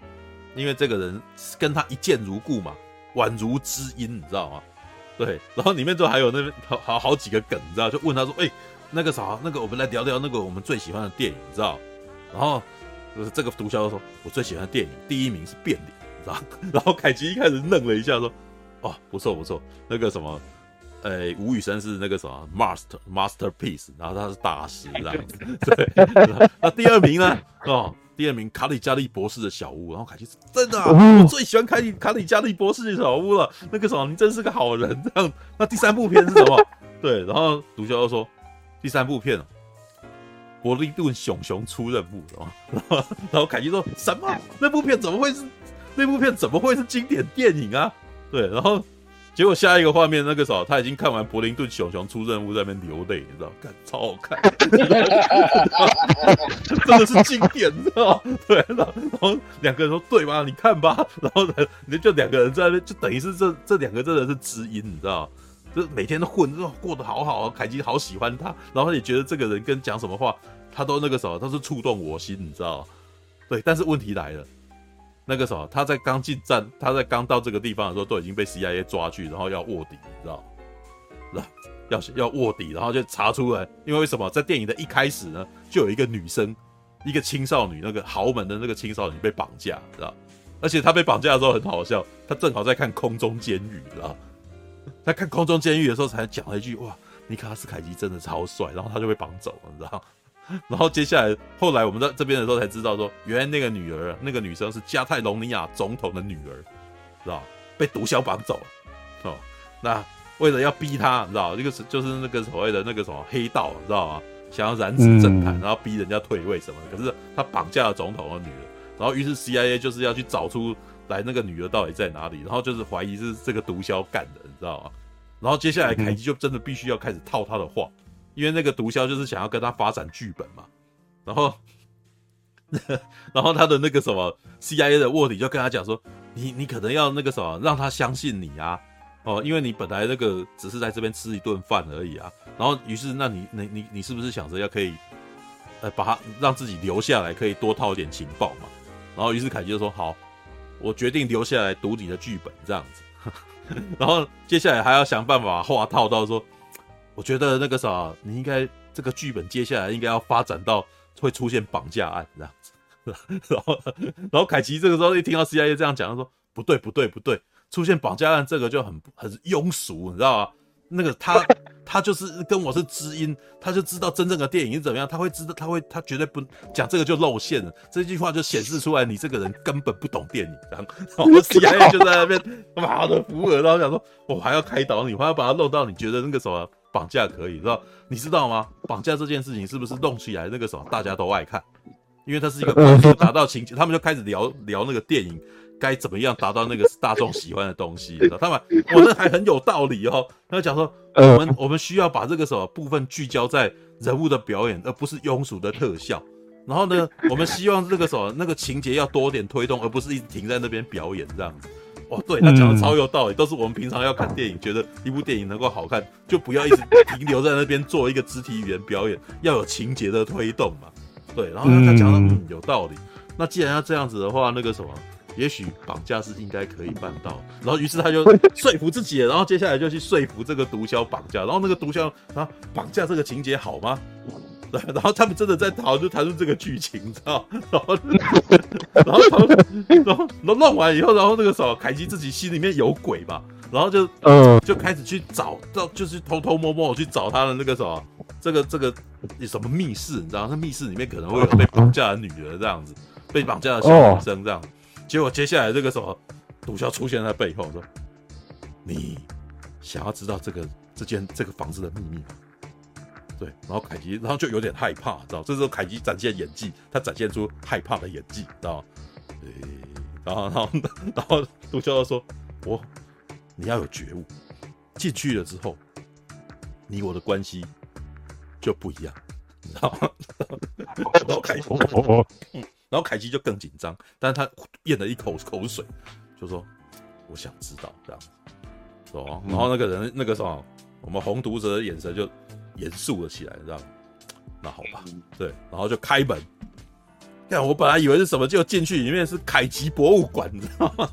因为这个人跟他一见如故嘛，宛如知音，你知道吗？对，然后里面就还有那边好好好几个梗，你知道？就问他说，哎、欸，那个啥，那个我们来聊聊那个我们最喜欢的电影，你知道？然后。就是这个毒枭说，我最喜欢的电影第一名是变脸，然后 然后凯奇一开始愣了一下，说，哦，不错不错，那个什么，呃，吴宇森是那个什么 master masterpiece，然后他是大师这样子，对，那第二名呢？哦，第二名卡里加利博士的小屋，然后凯奇说，真的啊，我最喜欢卡里卡里加利博士的小屋了，那个什么，你真是个好人，这样。那第三部片是什么？对，然后毒枭又说，第三部片。柏林顿熊熊出任务，然后 然后凯基说什么？那部片怎么会是那部片怎么会是经典电影啊？对，然后结果下一个画面，那个时候他已经看完柏林顿熊熊出任务，在那边流泪，你知道？看超好看，真的是经典，你知道？对，然后然后两个人说对吧？你看吧，然后，你就两个人在那边，就等于是这这两个真的是知音，你知道？就每天都混，就过得好好啊。凯基好喜欢他，然后也觉得这个人跟讲什么话，他都那个什么，都是触动我心，你知道？对，但是问题来了，那个什么，他在刚进站，他在刚到这个地方的时候，都已经被 CIA 抓去，然后要卧底，你知道？要要卧底，然后就查出来，因为为什么？在电影的一开始呢，就有一个女生，一个青少女，那个豪门的那个青少女被绑架，知道？而且她被绑架的时候很好笑，她正好在看空中监狱，知道？在看空中监狱的时候，才讲了一句：“哇，尼卡拉斯凯奇真的超帅，然后他就被绑走了，你知道？然后接下来后来我们在这边的时候才知道说，原来那个女儿，那个女生是加泰隆尼亚总统的女儿，知道？被毒枭绑走了哦。那为了要逼他，你知道，这个是就是那个所谓的那个什么黑道，你知道吗？想要染指政坛，然后逼人家退位什么的。可是他绑架了总统的女儿，然后于是 CIA 就是要去找出来那个女儿到底在哪里，然后就是怀疑是这个毒枭干的，你知道吗？然后接下来凯基就真的必须要开始套他的话，因为那个毒枭就是想要跟他发展剧本嘛。然后，然后他的那个什么 CIA 的卧底就跟他讲说：“你你可能要那个什么，让他相信你啊。”哦，因为你本来那个只是在这边吃一顿饭而已啊，然后于是那你你你你是不是想着要可以，呃，把他让自己留下来，可以多套一点情报嘛？然后于是凯基就说好，我决定留下来读你的剧本这样子，然后接下来还要想办法话套到说，我觉得那个啥，你应该这个剧本接下来应该要发展到会出现绑架案这样子，然后然后凯奇这个时候一听到 CIA 这样讲，他说不对不对不对。出现绑架案这个就很很庸俗，你知道吗？那个他 他就是跟我是知音，他就知道真正的电影是怎么样，他会知道，他会他绝对不讲这个就露馅了。这句话就显示出来你这个人根本不懂电影。然后 我 CIA 就在那边妈的扶耳，然后想说我还要开导你，我还要把它弄到你觉得那个什么绑架可以，知道？你知道吗？绑架这件事情是不是弄起来那个什么大家都爱看？因为它是一个 达到情节，他们就开始聊聊那个电影。该怎么样达到那个大众喜欢的东西？知道他们，我这还很有道理哦。他讲说，我们我们需要把这个什么部分聚焦在人物的表演，而不是庸俗的特效。然后呢，我们希望这个什么那个情节要多点推动，而不是一直停在那边表演这样子。哦，对，他讲的超有道理，都是我们平常要看电影，觉得一部电影能够好看，就不要一直停留在那边做一个肢体语言表演，要有情节的推动嘛。对，然后他讲的嗯有道理。那既然要这样子的话，那个什么？也许绑架是应该可以办到，然后于是他就 说服自己，然后接下来就去说服这个毒枭绑架，然后那个毒枭啊绑架这个情节好吗？对，然后他们真的在讨论，就谈论这个剧情，你知道？然后然后然后然后弄完以后，然后那个什么凯基自己心里面有鬼吧，然后就嗯就开始去找到，就是偷偷摸摸去找他的那个什么这个这个什么密室，你知道？那密室里面可能会有被绑架的女儿这样子，被绑架的小女生这样。结果接下来这个时候，毒枭出现在背后说：“你想要知道这个这间这个房子的秘密吗？”对，然后凯奇，然后就有点害怕，知道？这时候凯奇展现演技，他展现出害怕的演技，知道？诶，然后然后然后毒枭就说：“我，你要有觉悟，进去了之后，你我的关系就不一样，你知道吗？”然后凯基。然后凯基就更紧张，但是他咽了一口口水，就说：“我想知道这样子，哦。”然后那个人那个什么，我们红毒蛇的眼神就严肃了起来，这样。那好吧，对，然后就开门。看，我本来以为是什么，就进去里面是凯奇博物馆，你知道吗？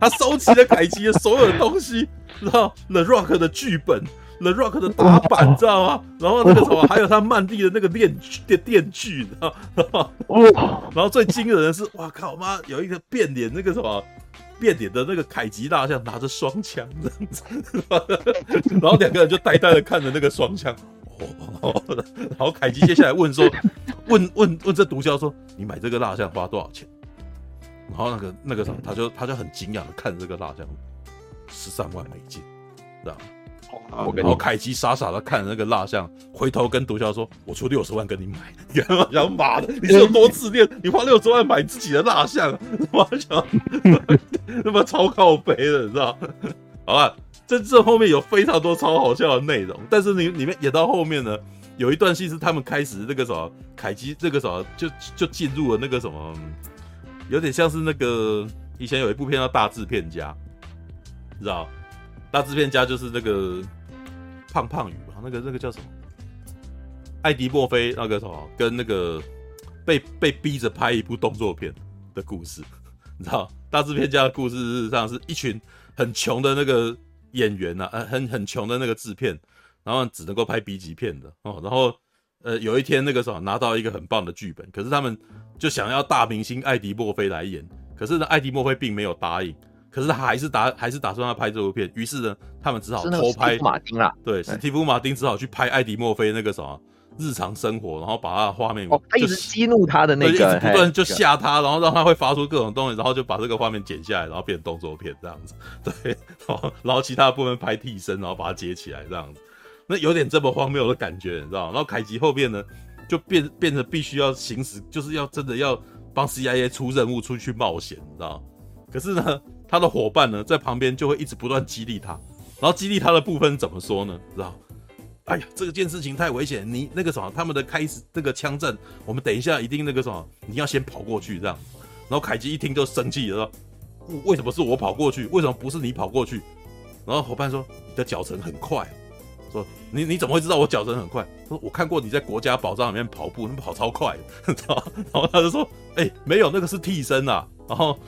他收集了凯奇的所有的东西，知道 The Rock 的剧本。The Rock 的打板，你 知道吗？然后那个什么，还有他曼蒂的那个电电电锯，你知道吗？然后最惊人的是，哇靠妈，有一个变脸那个什么变脸的那个凯吉大象拿着双枪这样子，然后两个人就呆呆的看着那个双枪。然后凯吉接下来问说，问问问这毒枭说，你买这个蜡像花多少钱？然后那个那个什么，他就他就很惊讶的看着这个蜡像，十三万美金，知道吗？我跟你，然后凯基傻傻的看着那个蜡像，回头跟毒枭说：“我出六十万跟你买。”然后想妈的，你是有多自恋？你花六十万买自己的蜡像，我想他妈超靠背的，你知道？好吧，这这后面有非常多超好笑的内容，但是你里面演到后面呢，有一段戏是他们开始那个什么，凯基这个什么就就进入了那个什么，有点像是那个以前有一部片叫《大制片家》，你知道？大制片家就是那个胖胖鱼嘛，那个那个叫什么？艾迪墨菲那个什么，跟那个被被逼着拍一部动作片的故事，你知道？大制片家的故事事实上是一群很穷的那个演员呐、啊，呃，很很穷的那个制片，然后只能够拍 B 级片的哦。然后呃，有一天那个时候拿到一个很棒的剧本，可是他们就想要大明星艾迪墨菲来演，可是呢，艾迪墨菲并没有答应。可是他还是打还是打算要拍这部片，于是呢，他们只好偷拍。马丁啦，对，史蒂夫马丁只好去拍艾迪墨菲那个什么日常生活，然后把他的画面，哦，他一直激怒他的那个，一直不断就吓他，然后让他会发出各种东西，然后就把这个画面剪下来，然后变成动作片这样子。对，然后然后其他部分拍替身，然后把它接起来这样子。那有点这么荒谬的感觉，你知道？然后凯奇后面呢，就变变得必须要行使，就是要真的要帮 CIA 出任务，出去冒险，你知道？可是呢，他的伙伴呢，在旁边就会一直不断激励他，然后激励他的部分怎么说呢？知道？哎呀，这件事情太危险，你那个什么，他们的开始这个枪战，我们等一下一定那个什么，你要先跑过去这样。然后凯基一听就生气了，说：为什么是我跑过去？为什么不是你跑过去？然后伙伴说：你的脚程很快。说你你怎么会知道我脚程很快？说我看过你在国家宝藏里面跑步，你跑超快，然后他就说，哎、没有，那个是替身啊。然后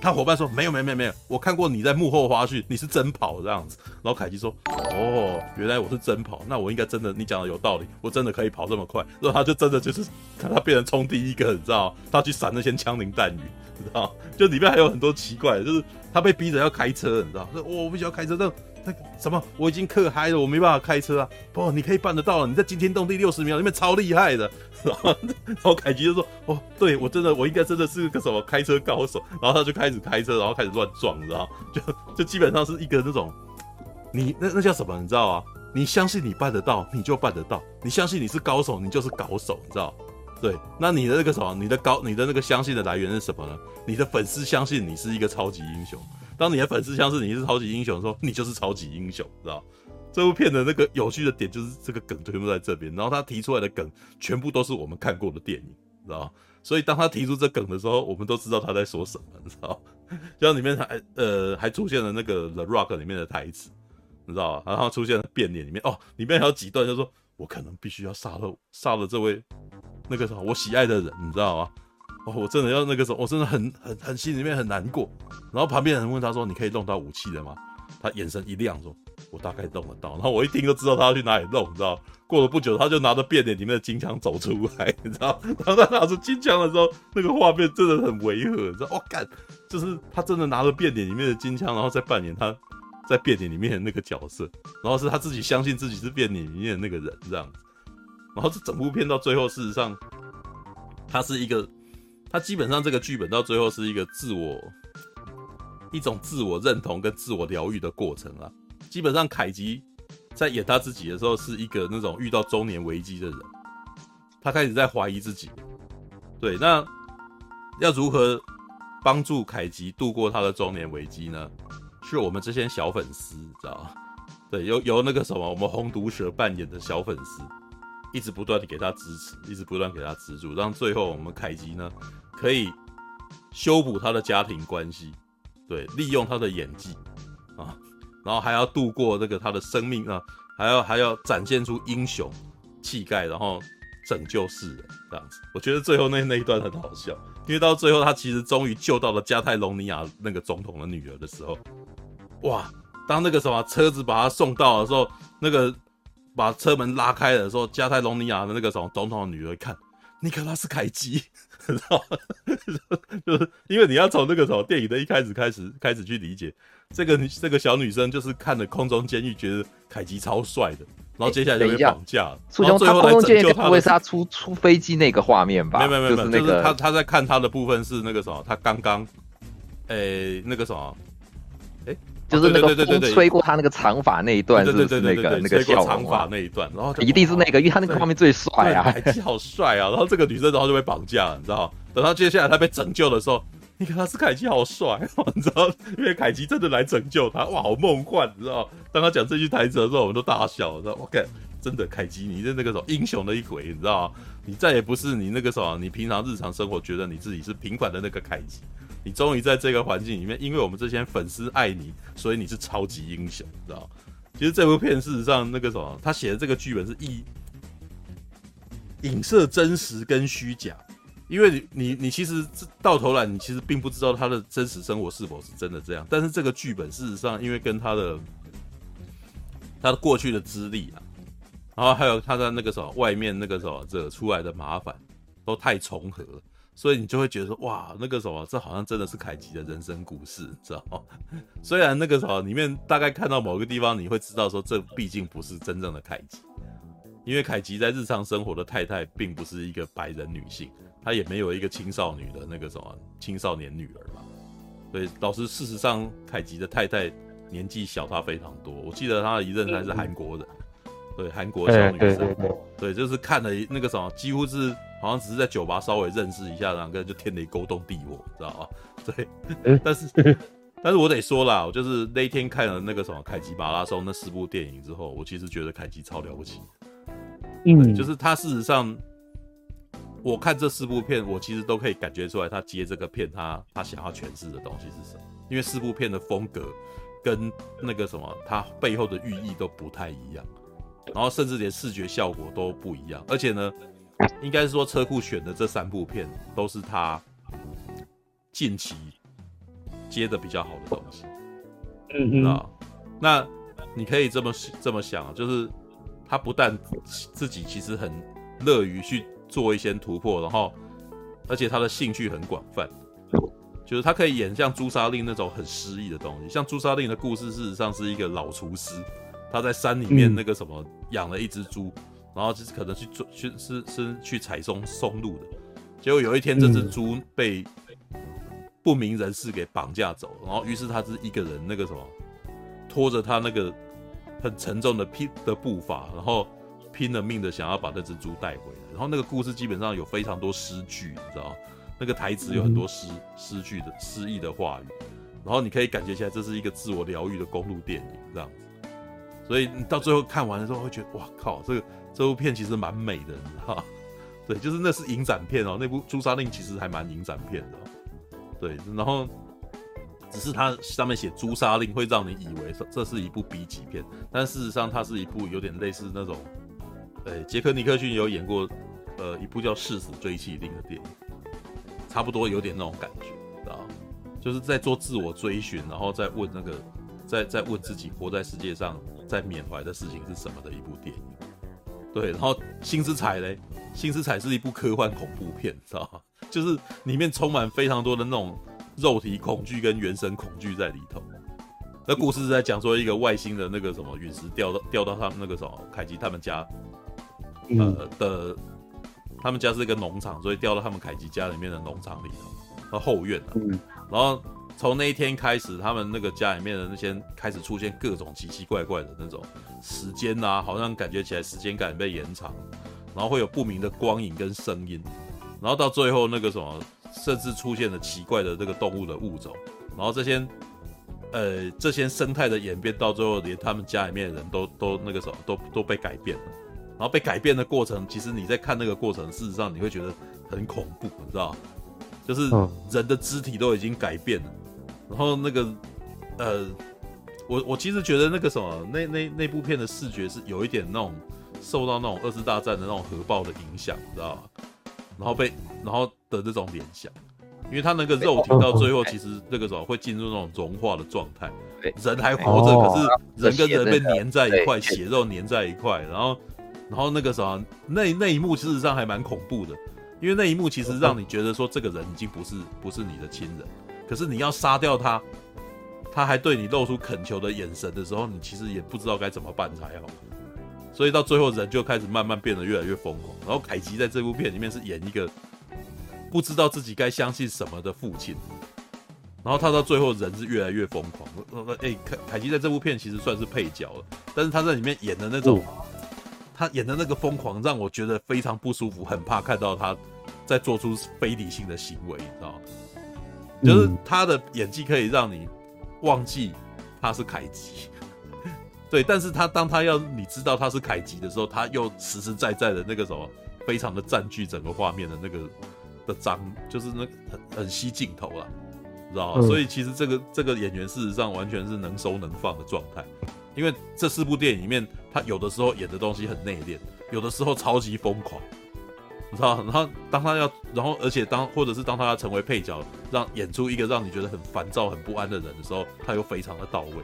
他伙伴说，没有，没有，没有，没有，我看过你在幕后花絮，你是真跑这样子。然后凯奇说，哦，原来我是真跑，那我应该真的，你讲的有道理，我真的可以跑这么快。然后他就真的就是看他变成冲第一个，你知道？他去闪那些枪林弹雨，你知道？就里面还有很多奇怪的，就是他被逼着要开车，你知道？说我必须要开车，但。那什么，我已经嗑嗨了，我没办法开车啊！不，你可以办得到，你在惊天动地六十秒里面超厉害的。然后，凯奇就说：“哦，对我真的，我应该真的是个什么开车高手。”然后他就开始开车，然后开始乱撞，你知道？就就基本上是一个那种，你那那叫什么？你知道啊？你相信你办得到，你就办得到；你相信你是高手，你就是高手，你知道？对，那你的那个什么，你的高，你的那个相信的来源是什么呢？你的粉丝相信你是一个超级英雄。当你的粉丝相信你是超级英雄的时候，你就是超级英雄，知道？这部片的那个有趣的点就是这个梗全部在这边，然后他提出来的梗全部都是我们看过的电影，知道？所以当他提出这梗的时候，我们都知道他在说什么，你知道？像里面还呃还出现了那个 The Rock 里面的台词，你知道？然后出现了变脸里面哦，里面还有几段就是说我可能必须要杀了杀了这位那个什么我喜爱的人，你知道吗？哦，我真的要那个时候，我真的很很很心里面很难过。然后旁边人问他说：“你可以弄到武器的吗？”他眼神一亮说：“我大概弄得到。”然后我一听就知道他要去哪里弄，你知道？过了不久，他就拿着变脸里面的金枪走出来，你知道？当他拿出金枪的时候，那个画面真的很违和，你知道？我、哦、干，就是他真的拿着变脸里面的金枪，然后再扮演他在变脸里面的那个角色，然后是他自己相信自己是变脸里面的那个人这样子。然后这整部片到最后，事实上他是一个。他基本上这个剧本到最后是一个自我一种自我认同跟自我疗愈的过程啊。基本上凯吉在演他自己的时候是一个那种遇到中年危机的人，他开始在怀疑自己。对，那要如何帮助凯吉度过他的中年危机呢？是我们这些小粉丝，知道吗？对，由由那个什么我们红毒蛇扮演的小粉丝，一直不断的给他支持，一直不断给他资助，让最后我们凯吉呢。可以修补他的家庭关系，对，利用他的演技啊，然后还要度过这个他的生命啊，还要还要展现出英雄气概，然后拯救世人这样子。我觉得最后那那一段很好笑，因为到最后他其实终于救到了加泰隆尼亚那个总统的女儿的时候，哇！当那个什么车子把他送到的时候，那个把车门拉开的时候，加泰隆尼亚的那个什么总统的女儿看，尼可拉斯凯奇。知道，就是因为你要从那个什么电影的一开始开始开始去理解这个这个小女生，就是看了《空中监狱》，觉得凯奇超帅的，然后接下来就被绑架了。然后最后来拯救他，不会是他出出飞机那个画面吧？没有没有没有，就是他他在看他的部分是那个什么，他刚刚诶那个什么。就是那个风吹过他那个长发那一段，是不是那个那个笑长发那一段？然后一定是那个，因为他那个画面最帅啊，凯吉好帅啊！然后这个女生然后就被绑架了，你知道？等到接下来他被拯救的时候，你看他是凯奇好帅哦，你知道？因为凯奇真的来拯救他，哇，好梦幻，你知道？当他讲这句台词的时候，我们都大笑，你知道？我看真的凯奇，你是那个什么英雄的一回，你知道？你再也不是你那个什么，你平常日常生活觉得你自己是平凡的那个凯吉。你终于在这个环境里面，因为我们这些粉丝爱你，所以你是超级英雄，知道？其实这部片事实上那个什么，他写的这个剧本是一影射真实跟虚假，因为你你你其实到头来你其实并不知道他的真实生活是否是真的这样，但是这个剧本事实上因为跟他的他的过去的资历啊，然后还有他的那个什么外面那个什么惹出来的麻烦都太重合了。所以你就会觉得说，哇，那个什么，这好像真的是凯奇的人生故事，知道吗？虽然那个什么里面大概看到某个地方，你会知道说，这毕竟不是真正的凯奇，因为凯奇在日常生活的太太并不是一个白人女性，她也没有一个青少女的那个什么青少年女儿嘛。所以，导致事实上，凯吉的太太年纪小他非常多。我记得他的一任还是韩国人，对，韩国小女生，对，就是看了那个什么，几乎是好像只是在酒吧稍微认识一下，两个人就天雷勾动地火，知道吗？对，但是，但是我得说啦，我就是那一天看了那个什么凯吉马拉松那四部电影之后，我其实觉得凯吉超了不起，嗯，就是他事实上。我看这四部片，我其实都可以感觉出来，他接这个片，他他想要诠释的东西是什么？因为四部片的风格跟那个什么，它背后的寓意都不太一样，然后甚至连视觉效果都不一样。而且呢，应该是说车库选的这三部片都是他近期接的比较好的东西。嗯啊，那你可以这么这么想，就是他不但自己其实很乐于去。做一些突破，然后，而且他的兴趣很广泛，就是他可以演像朱砂令那种很诗意的东西。像朱砂令的故事，事实上是一个老厨师，他在山里面那个什么养了一只猪，然后就是可能去做去是是去采松松露的，结果有一天这只猪被不明人士给绑架走，然后于是他是一个人那个什么拖着他那个很沉重的拼的步伐，然后。拼了命的想要把那只猪带回来，然后那个故事基本上有非常多诗句，你知道吗？那个台词有很多诗诗句的诗意的话语，然后你可以感觉起来这是一个自我疗愈的公路电影这样子。所以你到最后看完的时候会觉得，哇靠，这个这部片其实蛮美的，你知道？对，就是那是影展片哦，那部《朱砂令》其实还蛮影展片的。对，然后只是它上面写《朱砂令》会让你以为这是一部 B 级片，但事实上它是一部有点类似那种。对，杰克尼克逊有演过，呃，一部叫《誓死追妻令》的电影，差不多有点那种感觉，知道就是在做自我追寻，然后再问那个，在在问自己活在世界上在缅怀的事情是什么的一部电影。对，然后《星之彩》嘞，《星之彩》是一部科幻恐怖片，知道吗？就是里面充满非常多的那种肉体恐惧跟原神恐惧在里头。那故事是在讲说一个外星的那个什么陨石掉到掉到他们那个什么凯吉他们家。呃的，他们家是一个农场，所以掉到他们凯吉家里面的农场里头，和后院、啊、然后从那一天开始，他们那个家里面的那些开始出现各种奇奇怪怪的那种时间啊，好像感觉起来时间感被延长，然后会有不明的光影跟声音，然后到最后那个什么，甚至出现了奇怪的这个动物的物种，然后这些呃这些生态的演变到最后，连他们家里面的人都都那个什么都都被改变了。然后被改变的过程，其实你在看那个过程，事实上你会觉得很恐怖，你知道？就是人的肢体都已经改变了，然后那个呃，我我其实觉得那个什么，那那那部片的视觉是有一点那种受到那种二次大战的那种核爆的影响，你知道吗？然后被然后的这种联想，因为他那个肉体到最后其实那个什么会进入那种融化的状态，人还活着，可是人跟人被粘在一块，血肉粘在一块，然后。然后那个什么，那那一幕事实上还蛮恐怖的，因为那一幕其实让你觉得说这个人已经不是不是你的亲人，可是你要杀掉他，他还对你露出恳求的眼神的时候，你其实也不知道该怎么办才好。所以到最后人就开始慢慢变得越来越疯狂。然后凯奇在这部片里面是演一个不知道自己该相信什么的父亲，然后他到最后人是越来越疯狂。哎，凯凯奇在这部片其实算是配角了，但是他在里面演的那种。他演的那个疯狂让我觉得非常不舒服，很怕看到他在做出非理性的行为，你知道吗？就是他的演技可以让你忘记他是凯吉，对，但是他当他要你知道他是凯吉的时候，他又实实在在的那个什么，非常的占据整个画面的那个的张，就是那很很吸镜头了，知道吗？所以其实这个这个演员事实上完全是能收能放的状态。因为这四部电影里面，他有的时候演的东西很内敛，有的时候超级疯狂，你知道？然后当他要，然后而且当或者是当他要成为配角，让演出一个让你觉得很烦躁、很不安的人的时候，他又非常的到位。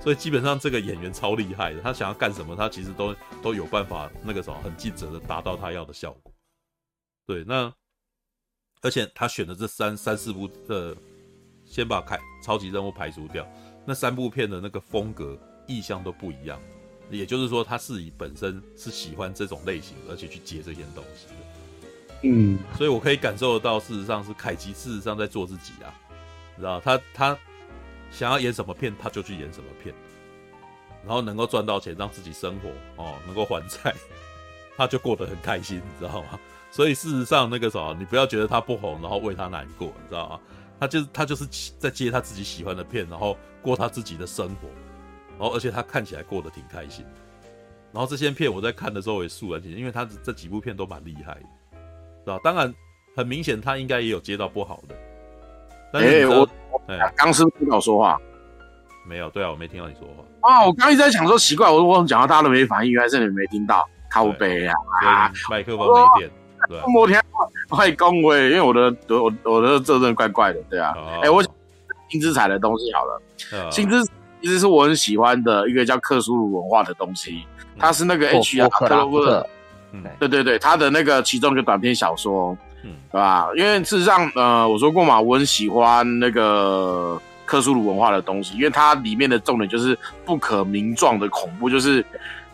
所以基本上这个演员超厉害的，他想要干什么，他其实都都有办法那个什么很尽责的达到他要的效果。对，那而且他选的这三三四部的，先把开超级任务排除掉，那三部片的那个风格意向都不一样。也就是说，他是以本身是喜欢这种类型，而且去接这件东西。嗯，所以我可以感受得到，事实上是凯奇事实上在做自己啊，你知道他他想要演什么片，他就去演什么片，然后能够赚到钱，让自己生活哦能够还债，他就过得很开心，你知道吗？所以事实上，那个什么，你不要觉得他不红，然后为他难过，你知道吗？他就他就是在接他自己喜欢的片，然后过他自己的生活，然后而且他看起来过得挺开心。然后这些片我在看的时候也肃然起敬，因为他这几部片都蛮厉害的，知道？当然，很明显他应该也有接到不好的。哎、欸，我哎，刚是不是听到我说话？没有，对啊，我没听到你说话。啊，我刚一直在想说奇怪，我我讲到大家都没反应，原来是你们没听到，靠背啊，麦克风没电。对，摩天快恭维，因为我的我我的这阵怪怪的，对啊。哎、oh. 欸，我新之彩的东西好了，oh. 新之其实是我很喜欢的一个叫克苏鲁文化的东西，它是那个 H R 克洛夫，对对对，他的那个其中一个短篇小说，嗯，对吧？因为事实上，呃，我说过嘛，我很喜欢那个克苏鲁文化的东西，因为它里面的重点就是不可名状的恐怖，就是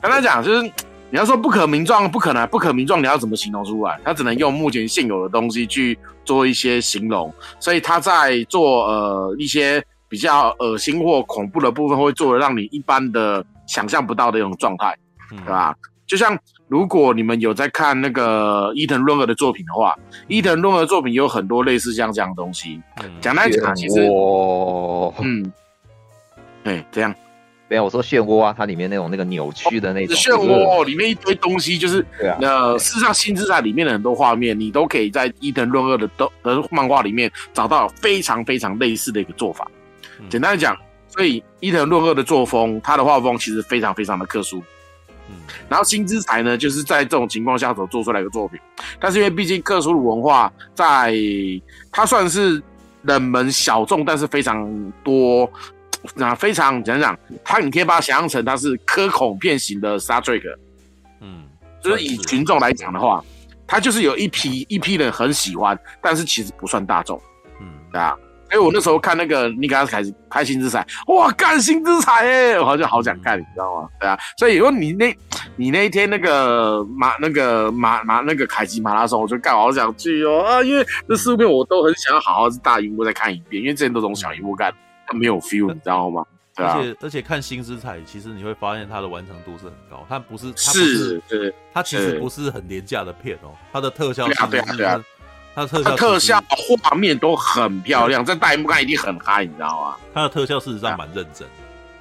刚才讲就是。你要说不可名状，不可能，不可名状，你要怎么形容出来？他只能用目前现有的东西去做一些形容，所以他在做呃一些比较恶心或恐怖的部分，会做的让你一般的想象不到的一种状态，嗯、对吧？就像如果你们有在看那个伊藤润二的作品的话，伊藤润二的作品有很多类似像这样的东西。讲来讲，其实，嗯，对，这样。没有，我说漩涡啊，它里面那种那个扭曲的那种漩涡，里面一堆东西，就是对啊。呃，事实上，新之彩里面的很多画面，你都可以在伊藤润二的都的漫画里面找到非常非常类似的一个做法。嗯、简单的讲，所以伊藤润二的作风，他的画风其实非常非常的特殊。嗯。然后新之才呢，就是在这种情况下所做出来的作品，但是因为毕竟克苏鲁文化在它算是冷门小众，但是非常多。那非常讲讲，它你可以把它想象成它是科恐片型的 Star Trek，嗯，就是以群众来讲的话，它就是有一批一批人很喜欢，但是其实不算大众，嗯，对啊。所以我那时候看那个尼格拉斯凯奇拍新之彩，哇，干新之彩哎，我好像好想看，你知道吗？对啊。所以如果你那，你那一天那个马那个马马那个凯奇马拉松，我就干好想去哦啊，因为这四部片我都很想要好好是大荧幕再看一遍，因为之前都从小荧幕看。没有 feel，你知道吗？对啊，而且而且看新之彩，其实你会发现它的完成度是很高，它不是，是，是，它其实不是很廉价的片哦，它的特效是，对啊，对啊，它的特效特效画面都很漂亮，在大荧幕看一定很嗨，你知道吗？它的特效事实上蛮认真，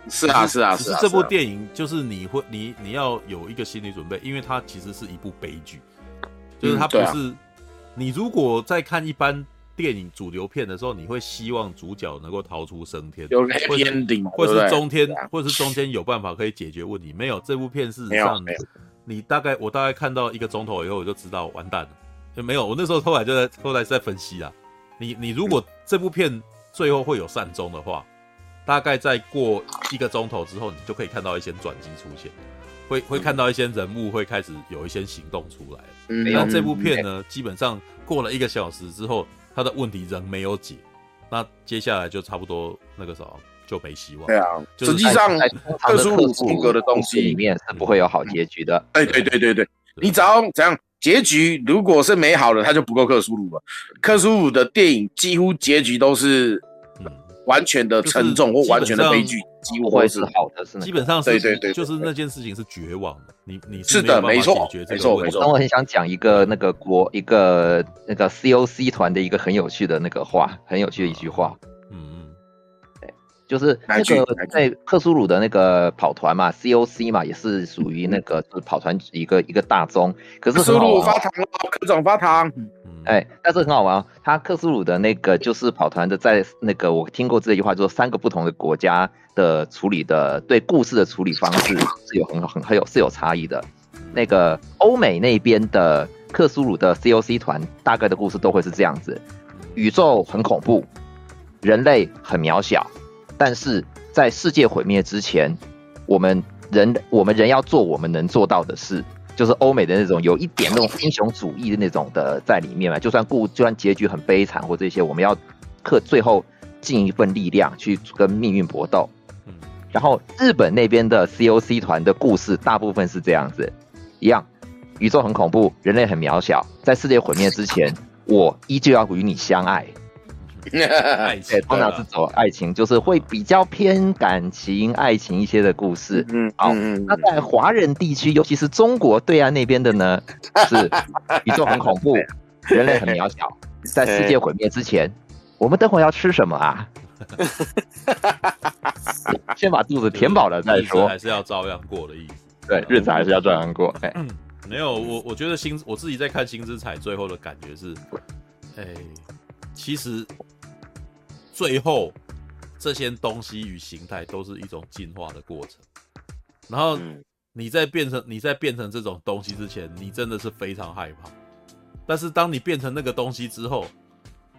是啊，是啊，是啊。这部电影就是你会，你你要有一个心理准备，因为它其实是一部悲剧，就是它不是，你如果在看一般。电影主流片的时候，你会希望主角能够逃出升天，有 happy ending，或者是中天，或者是中间有办法可以解决问题。没有这部片，事实上，你大概我大概看到一个钟头以后，我就知道完蛋了。就没有，我那时候后来就在后来在分析啊。你你如果这部片最后会有善终的话，大概再过一个钟头之后，你就可以看到一些转机出现，会会看到一些人物会开始有一些行动出来。嗯，然后这部片呢，基本上过了一个小时之后。他的问题仍没有解，那接下来就差不多那个时候就没希望。对啊，实际上特殊风格的东西里面是不会有好结局的。哎，对对对对，你只要怎样结局如果是美好的，它就不够克苏鲁了。克苏鲁的电影几乎结局都是完全的沉重或完全的悲剧。几乎会是好的，是基本上是对对对，就是那件事情是绝望的。你你是的，没错，没错，没错。我很想讲一个那个国一个那个 COC 团的一个很有趣的那个话，很有趣的一句话。就是那个在克苏鲁的那个跑团嘛，COC 嘛，也是属于那个是跑团一个一个大宗。可是克苏鲁发糖了，科长发糖。哎，但是很好玩哦。他克苏鲁的那个就是跑团的，在那个我听过这句话，就是三个不同的国家的处理的对故事的处理方式是有很很很有是有差异的。那个欧美那边的克苏鲁的 COC 团大概的故事都会是这样子：宇宙很恐怖，人类很渺小，但是在世界毁灭之前，我们人我们人要做我们能做到的事。就是欧美的那种有一点那种英雄主义的那种的在里面嘛。就算故就算结局很悲惨或这些，我们要克最后尽一份力量去跟命运搏斗。嗯，然后日本那边的 COC 团的故事大部分是这样子，一样，宇宙很恐怖，人类很渺小，在世界毁灭之前，我依旧要与你相爱。爱情，通常是走爱情，就是会比较偏感情、爱情一些的故事。嗯，好，那在华人地区，尤其是中国对岸那边的呢，是宇宙很恐怖，人类很渺小，在世界毁灭之前，我们等会要吃什么啊？先把肚子填饱了再说，还是要照样过的意思。对，日子还是要照样过。嗯，没有，我我觉得新我自己在看《星之彩》最后的感觉是，哎。其实，最后这些东西与形态都是一种进化的过程。然后你在变成你在变成这种东西之前，你真的是非常害怕。但是当你变成那个东西之后，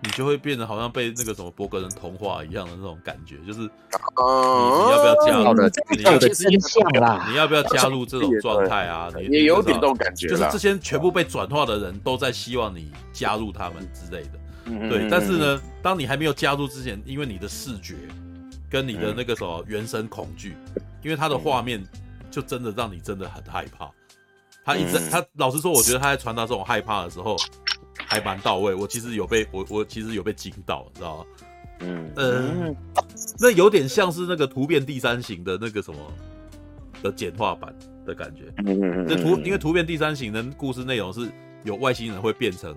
你就会变得好像被那个什么波格人同化一样的那种感觉，就是你你要不要加入？你要真相啦！你要不要加入这种状态啊？你也有点这种感觉，就是这些全部被转化的人都在希望你加入他们之类的。对，但是呢，当你还没有加入之前，因为你的视觉跟你的那个什么原生恐惧，因为它的画面就真的让你真的很害怕。他一直他老实说，我觉得他在传达这种害怕的时候还蛮到位。我其实有被我我其实有被惊到，你知道吗？嗯嗯，那有点像是那个突变第三型的那个什么的简化版的感觉。嗯嗯，这突因为突变第三型的故事内容是有外星人会变成。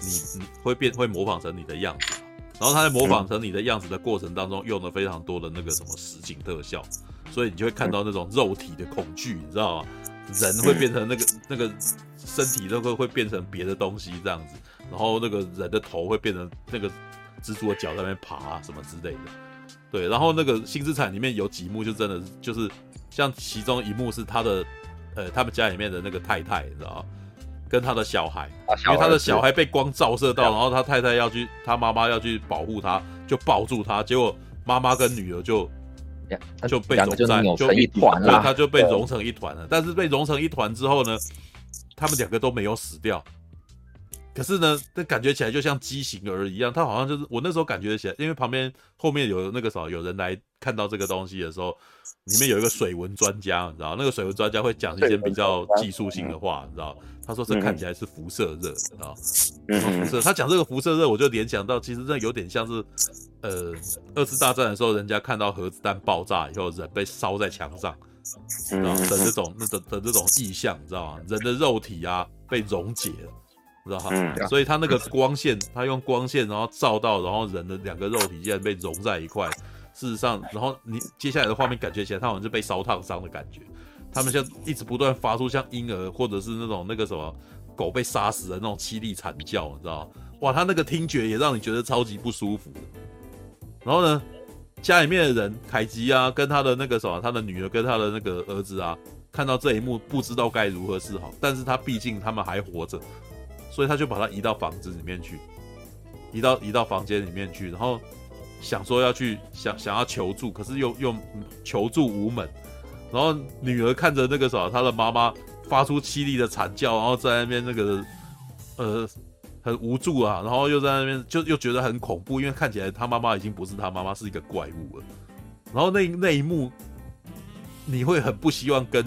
你你会变会模仿成你的样子，然后他在模仿成你的样子的过程当中，用了非常多的那个什么实景特效，所以你就会看到那种肉体的恐惧，你知道吗？人会变成那个那个身体都会会变成别的东西这样子，然后那个人的头会变成那个蜘蛛的脚在那边爬啊什么之类的，对，然后那个新资产里面有几幕就真的就是像其中一幕是他的呃他们家里面的那个太太，你知道吗？跟他的小孩，因为他的小孩被光照射到，然后他太太要去，他妈妈要去保护他，就抱住他，结果妈妈跟女儿就就被融在就一团了，他就被融成一团了。但是被融成一团之后呢，他们两个都没有死掉，可是呢，这感觉起来就像畸形儿一样。他好像就是我那时候感觉起来，因为旁边后面有那个什么有人来看到这个东西的时候。里面有一个水文专家，你知道，那个水文专家会讲一些比较技术性的话，你知道。他说这看起来是辐射热，你知道。辐射，他讲这个辐射热，我就联想到，其实这有点像是，呃，二次大战的时候，人家看到核子弹爆炸以后，人被烧在墙上，然后的这种那的的这种意象，你知道吗？人的肉体啊被溶解了，知道哈。所以他那个光线，他用光线然后照到，然后人的两个肉体竟然被融在一块。事实上，然后你接下来的画面感觉起来，他好像是被烧烫伤的感觉。他们像一直不断发出像婴儿或者是那种那个什么狗被杀死的那种凄厉惨叫，你知道？哇，他那个听觉也让你觉得超级不舒服。然后呢，家里面的人凯吉啊，跟他的那个什么，他的女儿跟他的那个儿子啊，看到这一幕不知道该如何是好。但是他毕竟他们还活着，所以他就把他移到房子里面去，移到移到房间里面去，然后。想说要去想想要求助，可是又又求助无门。然后女儿看着那个啥，她的妈妈发出凄厉的惨叫，然后在那边那个呃很无助啊，然后又在那边就又觉得很恐怖，因为看起来她妈妈已经不是她妈妈，是一个怪物了。然后那那一幕，你会很不希望跟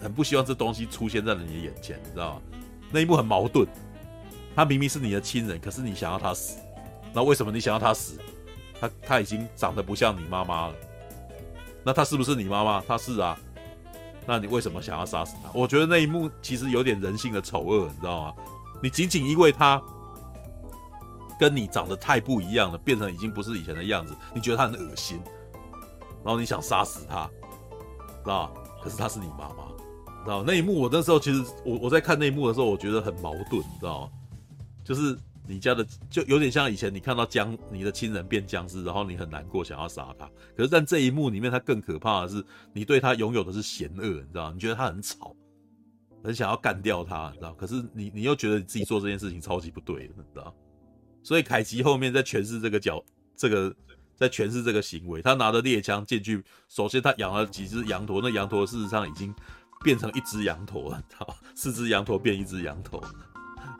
很不希望这东西出现在了你的眼前，你知道吗？那一幕很矛盾，他明明是你的亲人，可是你想要他死，那为什么你想要他死？他他已经长得不像你妈妈了，那他是不是你妈妈？他是啊，那你为什么想要杀死他？我觉得那一幕其实有点人性的丑恶，你知道吗？你仅仅因为他跟你长得太不一样了，变成已经不是以前的样子，你觉得他很恶心，然后你想杀死他，知道？可是他是你妈妈，知道？那一幕我那时候其实我我在看那一幕的时候，我觉得很矛盾，你知道吗？就是。你家的就有点像以前你看到僵，你的亲人变僵尸，然后你很难过，想要杀他。可是，在这一幕里面，他更可怕的是，你对他拥有的是嫌恶，你知道？你觉得他很吵，很想要干掉他，你知道？可是你你又觉得你自己做这件事情超级不对，你知道？所以凯奇后面在诠释这个角，这个在诠释这个行为，他拿着猎枪进去，首先他养了几只羊驼，那羊驼事实上已经变成一只羊驼了，好，四只羊驼变一只羊驼，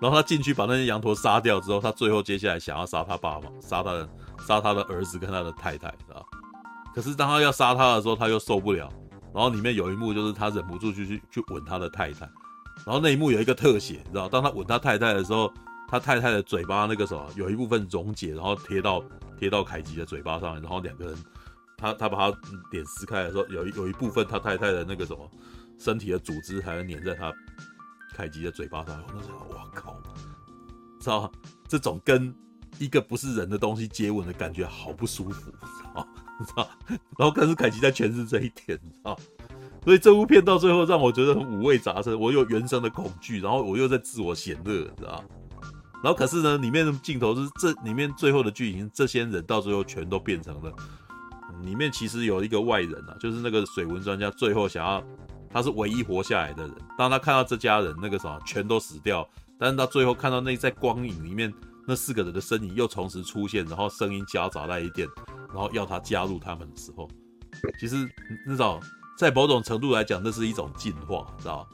然后他进去把那些羊驼杀掉之后，他最后接下来想要杀他爸爸，杀他的杀他的儿子跟他的太太，知道？可是当他要杀他的时候，他又受不了。然后里面有一幕就是他忍不住去去去吻他的太太，然后那一幕有一个特写，你知道？当他吻他太太的时候，他太太的嘴巴那个什么有一部分溶解，然后贴到贴到凯吉的嘴巴上，然后两个人，他他把他脸撕开的时候，有一有一部分他太太的那个什么身体的组织还要粘在他凯吉的嘴巴上，我那时候我靠，知道？这种跟一个不是人的东西接吻的感觉好不舒服，知道？你知道，然后可是凯吉在诠释这一点，你知道，所以这部片到最后让我觉得很五味杂陈，我有原生的恐惧，然后我又在自我显乐，你知道，然后可是呢，里面的镜头是这里面最后的剧情，这些人到最后全都变成了，里面其实有一个外人啊，就是那个水文专家，最后想要他是唯一活下来的人，当他看到这家人那个什么全都死掉，但是他最后看到那在光影里面那四个人的身影又同时出现，然后声音夹杂在一点。然后要他加入他们的时候，其实你知道，在某种程度来讲，那是一种进化，知道？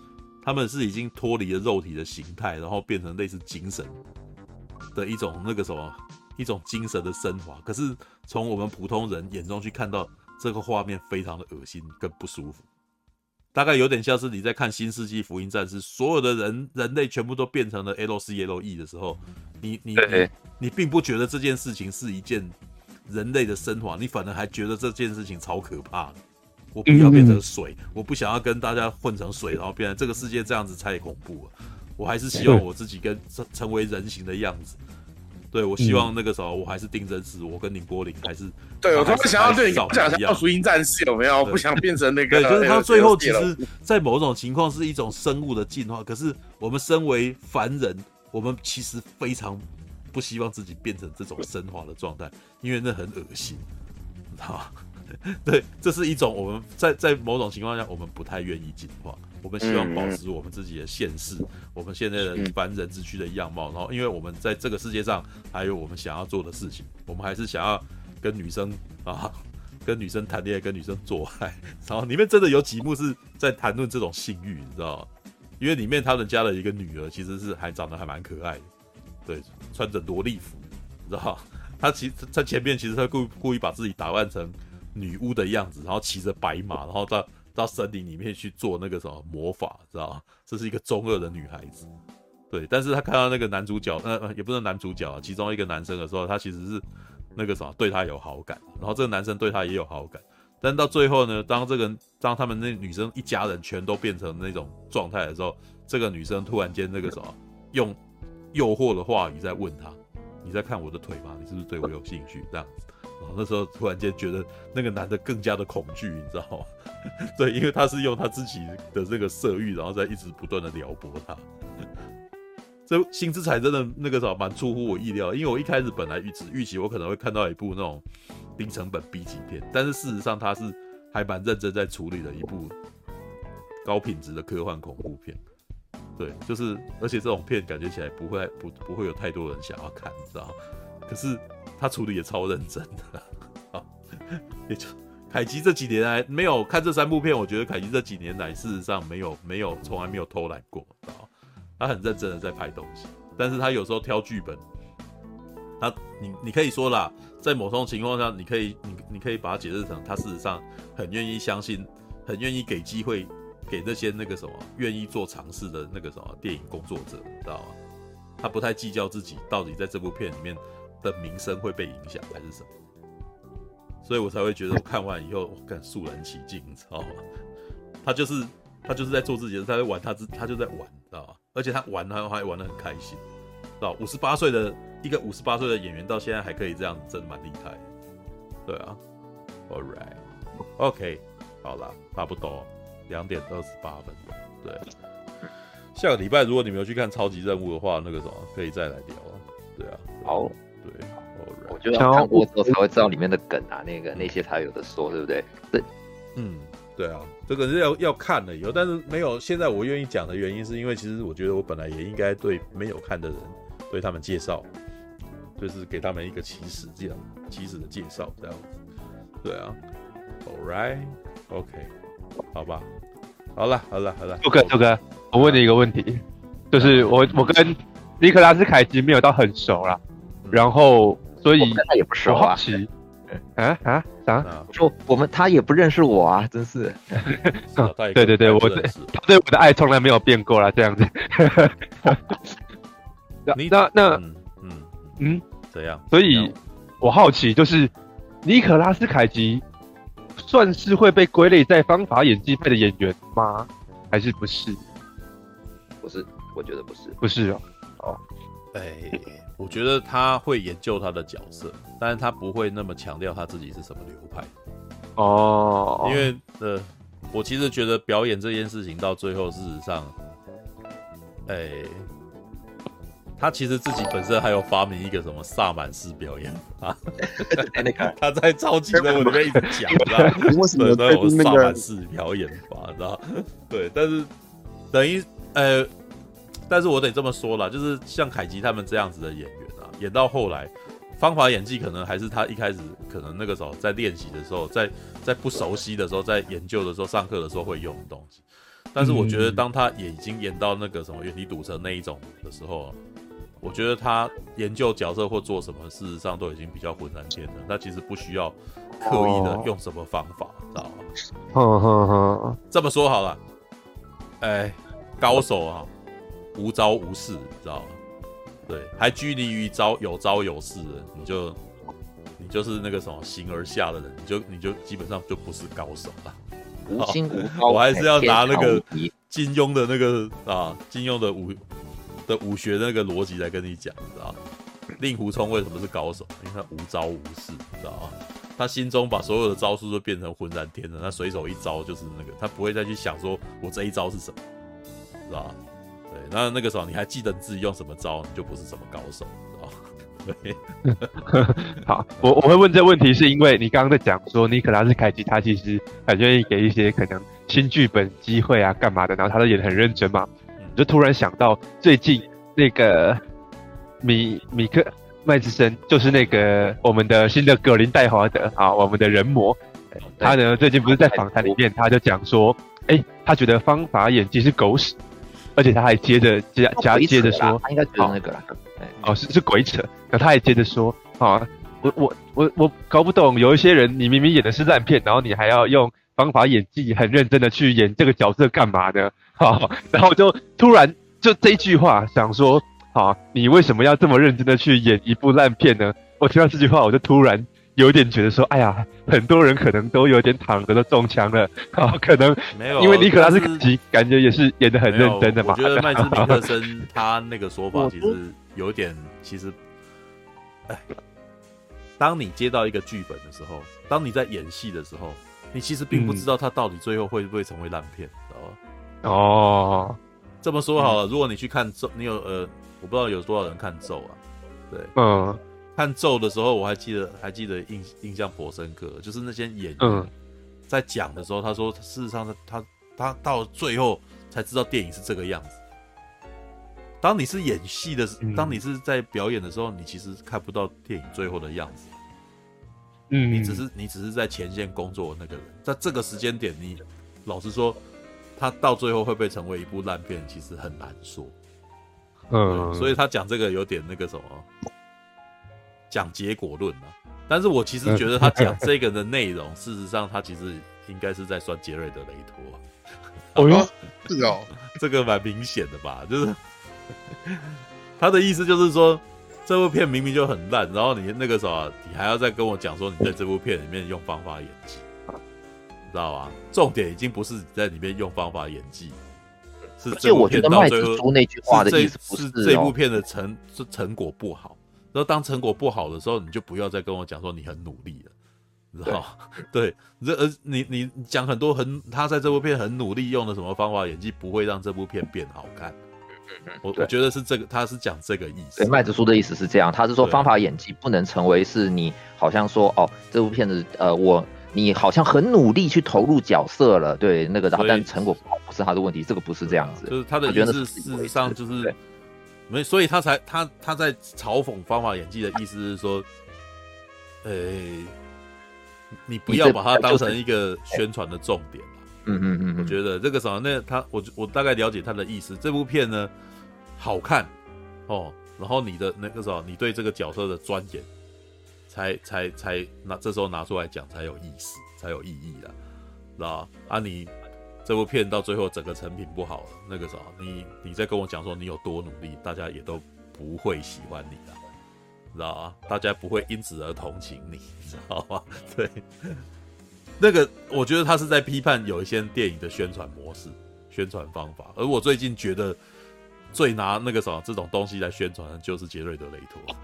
他们是已经脱离了肉体的形态，然后变成类似精神的一种那个什么，一种精神的升华。可是从我们普通人眼中去看到这个画面，非常的恶心跟不舒服。大概有点像是你在看《新世纪福音战士》，所有的人人类全部都变成了 LCLE 的时候，你你你你并不觉得这件事情是一件。人类的升华，你反而还觉得这件事情超可怕的。我不要变成水，我不想要跟大家混成水，然后变成这个世界这样子太恐怖了。我还是希望我自己跟成成为人形的样子。对，我希望那个时候我还是定真师，我跟宁波林还是对，我特别想要对你想要福音战士有没有？不想变成那 个。对，就是他最后其实，在某种情况是一种生物的进化。可是我们身为凡人，我们其实非常。不希望自己变成这种生化的状态，因为那很恶心，你知道吗？对，这是一种我们在在某种情况下，我们不太愿意进化。我们希望保持我们自己的现世，我们现在的凡人之躯的样貌。然后，因为我们在这个世界上还有我们想要做的事情，我们还是想要跟女生啊，跟女生谈恋爱，跟女生做爱。然后里面真的有几幕是在谈论这种性欲，你知道吗？因为里面他们家的一个女儿其实是还长得还蛮可爱的。对，穿着萝莉服，你知道他其实在前面，其实他故故意把自己打扮成女巫的样子，然后骑着白马，然后到到森林里面去做那个什么魔法，知道吗？这是一个中二的女孩子。对，但是他看到那个男主角，呃，也不是男主角，其中一个男生的时候，他其实是那个什么对他有好感，然后这个男生对他也有好感，但到最后呢，当这个当他们那女生一家人全都变成那种状态的时候，这个女生突然间那个什么用。诱惑的话语在问他：“你在看我的腿吗？你是不是对我有兴趣？”这样，那时候突然间觉得那个男的更加的恐惧，你知道吗？对，因为他是用他自己的这个色欲，然后在一直不断的撩拨他。这新之彩真的那个时候蛮出乎我意料，因为我一开始本来预只预期我可能会看到一部那种低成本 B 级片，但是事实上他是还蛮认真在处理的一部高品质的科幻恐怖片。对，就是，而且这种片感觉起来不会不不会有太多人想要看，你知道？可是他处理也超认真的，啊，也就凯吉这几年来没有看这三部片，我觉得凯吉这几年来事实上没有没有从来没有偷懒过，他很认真的在拍东西，但是他有时候挑剧本，他你你可以说啦，在某种情况下，你可以你你可以把它解释成他事实上很愿意相信，很愿意给机会。给那些那个什么愿意做尝试的那个什么电影工作者，知道吗？他不太计较自己到底在这部片里面的名声会被影响还是什么，所以我才会觉得我看完以后我更肃然起敬，你知道吗？他就是他就是在做自己的，他在玩他自他就在玩，知道吗？而且他玩他还玩得很开心，知道？五十八岁的一个五十八岁的演员到现在还可以这样，真的蛮厉害。对啊，All right，OK，好了，差不多。两点二十八分，对。下个礼拜如果你没有去看超级任务的话，那个什么可以再来聊啊。对啊，好，对。我觉得要看过之后才会知道里面的梗啊，那个那些才有的说，对不对？对，嗯，对啊，这个是要要看了以后，但是没有。现在我愿意讲的原因是因为其实我觉得我本来也应该对没有看的人对他们介绍，就是给他们一个起始这样起始的介绍这样子。对啊，All right，OK。好吧，好了好了好了，杜哥杜哥，我问你一个问题，就是我我跟尼克拉斯凯奇没有到很熟啦，然后所以我跟他也不熟啊。啊啊啥？说我们他也不认识我啊，真是。对对对，我对他对我的爱从来没有变过啦，这样子。你那那嗯嗯嗯，怎样？所以我好奇，就是尼可拉斯凯奇算是会被归类在方法演技派的演员吗？还是不是？不是，我觉得不是，不是哦。哦，哎。我觉得他会研究他的角色，但是他不会那么强调他自己是什么流派。哦，因为呃，我其实觉得表演这件事情到最后，事实上，哎、欸，他其实自己本身还有发明一个什么萨满式表演啊，那 个他在超级人物里面一直讲，知道吗？为什么萨满式表演法，知道？对，但是等于呃。但是我得这么说了，就是像凯吉他们这样子的演员啊，演到后来，方法演技可能还是他一开始可能那个时候在练习的时候，在在不熟悉的时候，在研究的时候，上课的时候会用的东西。但是我觉得，当他也已经演到那个什么远离堵车那一种的时候，我觉得他研究角色或做什么，事实上都已经比较浑然天成。他其实不需要刻意的用什么方法，知道吗？哼哼哼，这么说好了，哎，高手啊。无招无式，你知道吗？对，还拘泥于招有招有式的，你就你就是那个什么形而下的人，你就你就基本上就不是高手了。无心无招，我还是要拿那个金庸的那个啊，金庸的武的武学的那个逻辑来跟你讲，你知道吗？令狐冲为什么是高手？因为他无招无式，你知道吗？他心中把所有的招数都变成浑然天成，他随手一招就是那个，他不会再去想说我这一招是什么，知道吗？对，那那个时候你还记得自己用什么招，你就不是什么高手，知道对，好，我我会问这问题，是因为你刚刚在讲说尼可拉斯凯奇他其实很愿意给一些可能新剧本机会啊，干嘛的，然后他都演得很认真嘛，嗯、就突然想到最近那个米米克麦之森，就是那个我们的新的葛林戴华德啊，我们的人魔，他呢最近不是在访谈里面，他就讲说，哎、欸，他觉得方法演技是狗屎。而且他还接着加加接着说，他应该觉得那个啦，哦是是鬼扯，然后他还接着说，啊，我我我我搞不懂，有一些人你明明演的是烂片，然后你还要用方法演技很认真的去演这个角色干嘛呢？好，然后就突然就这一句话想说，啊，你为什么要这么认真的去演一部烂片呢？我听到这句话，我就突然。有点觉得说，哎呀，很多人可能都有点躺着都中枪了，啊，可能没有，因为尼可拉斯凯奇感觉也是演的很认真的嘛。我觉得 麦斯米克森他那个说法 其实有点，其实，哎，当你接到一个剧本的时候，当你在演戏的时候，你其实并不知道他到底最后会不会成为烂片，知道吗？哦，这么说好了，如果你去看咒，你有呃，我不知道有多少人看咒啊，对，嗯。看咒的时候，我还记得，还记得印印象颇深刻，就是那些演员在讲的时候，他说，事实上他他他到最后才知道电影是这个样子。当你是演戏的，当你是在表演的时候，你其实看不到电影最后的样子。嗯，你只是你只是在前线工作的那个人，在这个时间点，你老实说，他到最后会不会成为一部烂片，其实很难说。嗯，所以他讲这个有点那个什么。讲结果论嘛，但是我其实觉得他讲这个的内容，事实上他其实应该是在酸杰瑞的雷托。哦哟，是哦，这个蛮明显的吧？就是他的意思就是说，这部片明明就很烂，然后你那个时候你还要再跟我讲说你在这部片里面用方法演技，你知道吧？重点已经不是在里面用方法演技，是这部片到最后那句话的意思不是这部片的成成果不好。然后当成果不好的时候，你就不要再跟我讲说你很努力了，你知道吗？对，这呃，你你讲很多很，他在这部片很努力用的什么方法演技，不会让这部片变好看。我我觉得是这个，他是讲这个意思。对，麦子叔的意思是这样，他是说方法演技不能成为是你好像说哦，这部片子呃，我你好像很努力去投入角色了，对那个，但成果不好不是他的问题，这个不是这样子。就是他的意思，事实上就是。没，所以他才他他在嘲讽方法演技的意思是说，呃、欸，你不要把它当成一个宣传的重点嗯嗯嗯，我觉得这个什么，那他我我大概了解他的意思。这部片呢，好看哦，然后你的那个什么，你对这个角色的钻研，才才才拿这时候拿出来讲才有意思，才有意义啦，知道啊，你这部片到最后整个成品不好了，那个什么，你你在跟我讲说你有多努力，大家也都不会喜欢你的，知道啊？大家不会因此而同情你，知道吗？对。那个，我觉得他是在批判有一些电影的宣传模式、宣传方法。而我最近觉得最拿那个什么这种东西来宣传的，就是杰瑞德·雷托，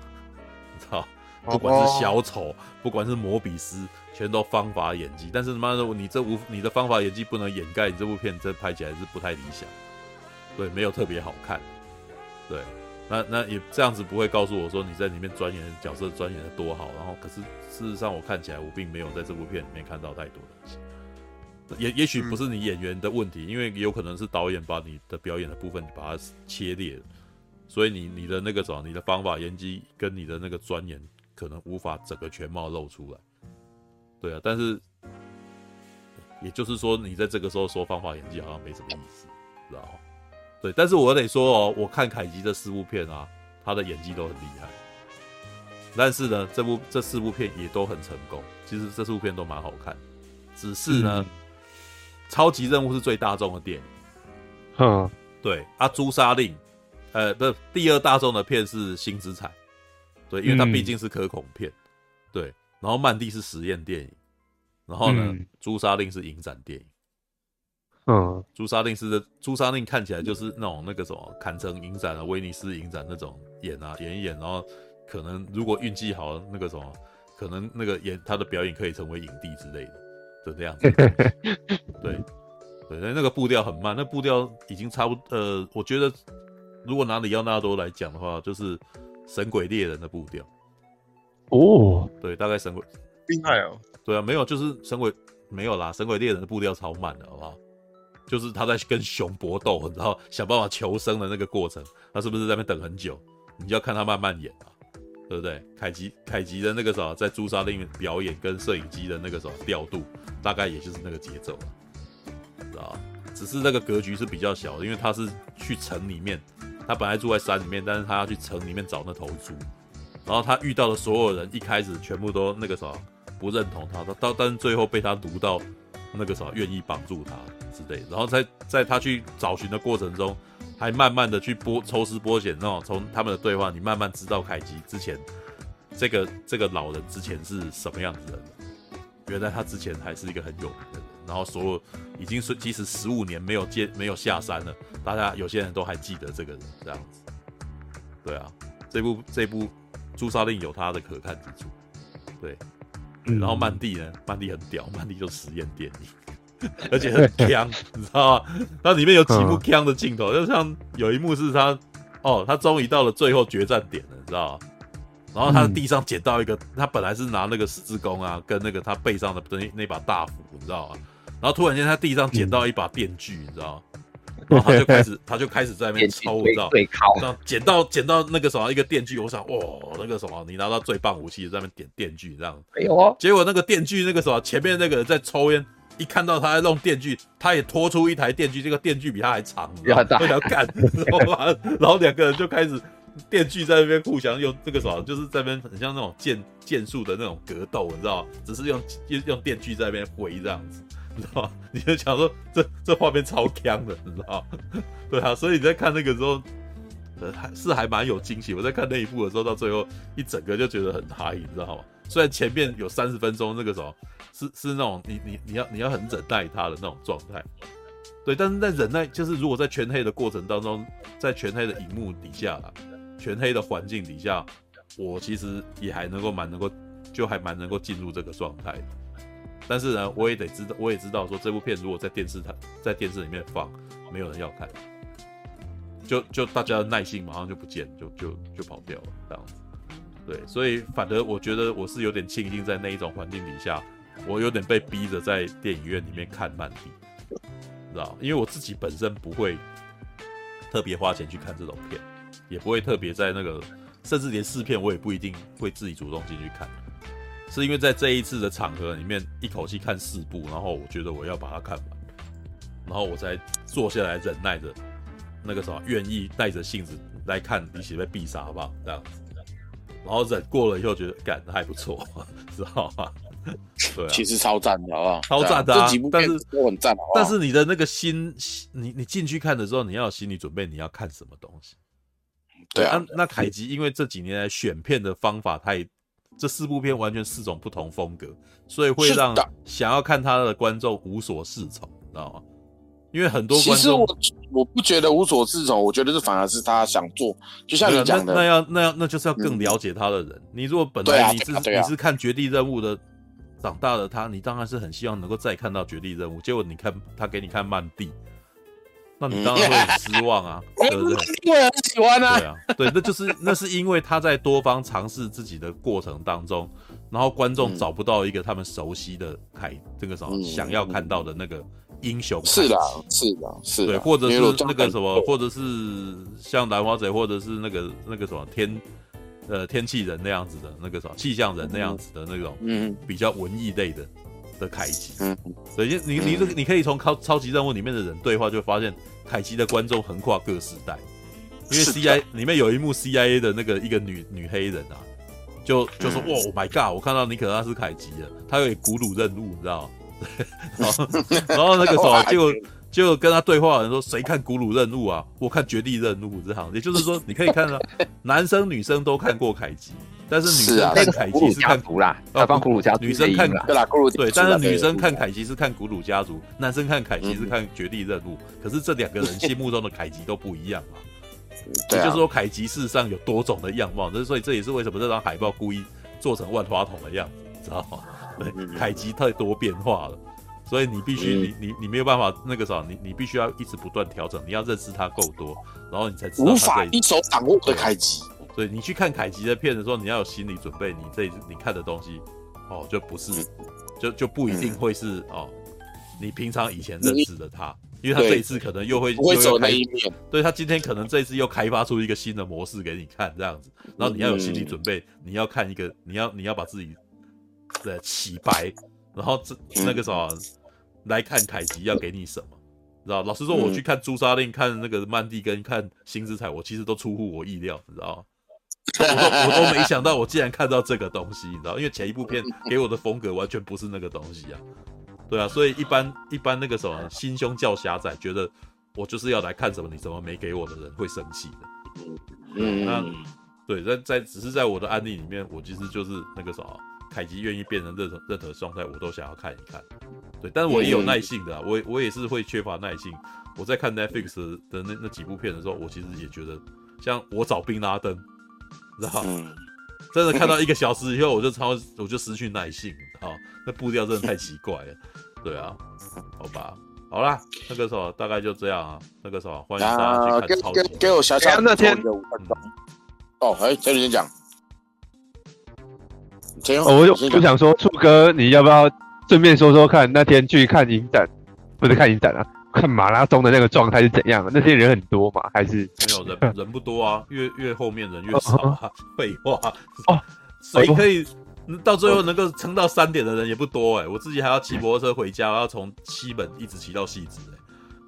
你知道？不管是小丑，不管是摩比斯，全都方法演技。但是他妈的，你这无你的方法演技不能掩盖你这部片，这拍起来是不太理想。对，没有特别好看。对。那那也这样子不会告诉我说你在里面钻研角色钻研的多好，然后可是事实上我看起来我并没有在这部片里面看到太多东西，也也许不是你演员的问题，因为有可能是导演把你的表演的部分把它切裂，所以你你的那个什么，你的方法演技跟你的那个钻研可能无法整个全貌露出来，对啊，但是也就是说你在这个时候说方法演技好像没什么意思，知道吗？对，但是我得说哦，我看凯吉这四部片啊，他的演技都很厉害。但是呢，这部这四部片也都很成功。其实这四部片都蛮好看，只是呢，嗯、超级任务是最大众的电影。嗯，对。啊，朱砂令，呃，不是第二大众的片是星之彩。对，因为它毕竟是可恐片。嗯、对。然后曼蒂是实验电影，然后呢，诛杀、嗯、令是影展电影。嗯，朱砂令是的，诛杀令看起来就是那种那个什么，坎城影展啊、威尼斯影展那种演啊演一演，然后可能如果运气好，那个什么，可能那个演他的表演可以成为影帝之类的，就这样子。对，对，那那个步调很慢，那步调已经差不多。呃，我觉得如果拿里奥纳多来讲的话，就是神鬼猎人的步调。哦，对，大概神鬼厉害哦。对啊，没有，就是神鬼没有啦，神鬼猎人的步调超慢的，好不好？就是他在跟熊搏斗，然后想办法求生的那个过程，他是不是在那边等很久？你就要看他慢慢演啊，对不对？凯吉凯吉的那个什么，在朱砂令里面表演跟摄影机的那个什么调度，大概也就是那个节奏啊，知道吧？只是那个格局是比较小的，因为他是去城里面，他本来住在山里面，但是他要去城里面找那头猪，然后他遇到的所有人一开始全部都那个什么不认同他，到但是最后被他读到那个什么愿意帮助他。之类，然后在在他去找寻的过程中，还慢慢的去剥抽丝剥茧，那种从他们的对话，你慢慢知道凯吉之前这个这个老人之前是什么样子的人。原来他之前还是一个很有名的人，然后所有已经是即使十五年没有见没有下山了，大家有些人都还记得这个人这样子。对啊，这部这部朱砂令有它的可看之处。对，然后曼蒂呢，曼蒂很屌，曼蒂就是实验电影。而且很锵，你知道吗？它里面有几幕锵的镜头，就像有一幕是他，哦，他终于到了最后决战点了，你知道吗？然后他的地上捡到一个，他本来是拿那个十字弓啊，跟那个他背上的那那把大斧，你知道吗？然后突然间他地上捡到一把电锯，你知道吗？然后他就开始，他就开始在那边抽，你知道吗？捡到捡到那个什么一个电锯，我想，哇，那个什么，你拿到最棒武器，在那边点电锯这样。没有啊。结果那个电锯那个什么，前面那个人在抽烟。一看到他在弄电锯，他也拖出一台电锯，这个电锯比他还长，然后大要干，然后两个人就开始电锯在那边互相用这个什么，就是在那边很像那种剑剑术的那种格斗，你知道吗？只是用用用电锯在那边挥这样子，你知道吗？你就想说这这画面超强的，你知道吗？对啊，所以你在看那个时候，呃，还是还蛮有惊喜。我在看那一部的时候，到最后一整个就觉得很嗨，你知道吗？虽然前面有三十分钟那个什么。是是那种你你你要你要很忍耐他的那种状态，对，但是在忍耐就是如果在全黑的过程当中，在全黑的荧幕底下，全黑的环境底下，我其实也还能够蛮能够就还蛮能够进入这个状态。但是呢，我也得知道，我也知道说这部片如果在电视台在电视里面放，没有人要看，就就大家的耐性马上就不见，就就就跑掉了这样子。对，所以反而我觉得我是有点庆幸在那一种环境底下。我有点被逼着在电影院里面看曼蒂，知道？因为我自己本身不会特别花钱去看这种片，也不会特别在那个，甚至连试片我也不一定会自己主动进去看，是因为在这一次的场合里面，一口气看四部，然后我觉得我要把它看完，然后我才坐下来忍耐着，那个什么愿意带着性子来看你写被必杀，好不好？这样子，然后忍过了以后觉得感还不错，知道吗？对啊，其实超赞的，好不好？超赞的啊！这几部片但是都很赞？但是你的那个心，你你进去看的时候，你要有心理准备，你要看什么东西？对啊，那凯吉因为这几年来选片的方法太，这四部片完全四种不同风格，所以会让想要看他的观众无所适从，知道吗？因为很多观众，其实我我不觉得无所适从，我觉得这反而是他想做，就像你讲的，那要那要那就是要更了解他的人。嗯、你如果本来你是、啊啊啊、你是看绝地任务的长大的他，你当然是很希望能够再看到绝地任务，结果你看他给你看曼蒂。那你当然会很失望啊，对不对？因为很喜欢啊。对啊，对，那就是那是因为他在多方尝试自己的过程当中，然后观众找不到一个他们熟悉的凯，这个什么想要看到的那个英雄。是的，是的，是的。对，或者是那个什么，或者是像兰花贼，或者是那个那个什么天呃天气人那样子的那个什么气象人那样子的那种，嗯，比较文艺类的。的凯吉，嗯，对，你你这个你可以从超超级任务里面的人对话，就发现凯吉的观众横跨各时代，因为 C I 里面有一幕 C I A 的那个一个女女黑人啊，就就说哇，Oh my God，我看到尼可拉斯凯吉了，他有古鲁任务，你知道然后然后那个时候就就跟他对话的人说，谁看古鲁任务啊？我看绝地任务这样，也就是说你可以看到男生女生都看过凯吉。但是女生看凯奇是看古啦，他帮古鲁家族。女生看对啦，古鲁对，但是女生看凯奇是看古鲁家族，男生看凯奇是看绝地任务。可是这两个人心目中的凯奇都不一样嘛？也就是说凯奇事实上有多种的样貌。这所以这也是为什么这张海报故意做成万花筒的样子，知道吗？对，凯奇太多变化了，所以你必须你你你没有办法那个啥，你你必须要一直不断调整，你要认识他够多，然后你才知道。无法一手掌握的凯吉。对，你去看凯奇的片的时候，你要有心理准备，你这一次你看的东西，哦，就不是，就就不一定会是哦，你平常以前认识的他，因为他这一次可能又会又会走那一面，对，他今天可能这一次又开发出一个新的模式给你看，这样子，然后你要有心理准备，你要看一个，你要你要把自己的洗白，然后这那个什么来看凯奇要给你什么。知道，老实说，我去看朱砂令、看那个曼蒂跟看星之彩，我其实都出乎我意料，你知道吗？我都我都没想到，我竟然看到这个东西，你知道？因为前一部片给我的风格完全不是那个东西啊，对啊，所以一般一般那个什么心胸较狭窄，觉得我就是要来看什么，你怎么没给我的人会生气的。嗯，那对，在在只是在我的案例里面，我其实就是那个什么，凯吉愿意变成任何任何状态，我都想要看一看。对，但是我也有耐性的、啊，我我也是会缺乏耐性。我在看 Netflix 的那那几部片的时候，我其实也觉得，像我找宾拉登。然后，真的看到一个小时以后，我就超，我就失去耐性啊！那步调真的太奇怪了，对啊，好吧，好啦，那个时候大概就这样啊，那个时候欢迎大家去看超级。给给我小小那天的五分钟。哦，哎，这里先讲。我就我想说，处哥，你要不要顺便说说看，那天去看影展，不是看影展啊？看马拉松的那个状态是怎样？那些人很多吗？还是没有人？人不多啊，越越后面人越少啊。废话哦，谁可以到最后能够撑到三点的人也不多哎、欸。我自己还要骑摩托车回家，我要从西门一直骑到汐止哎，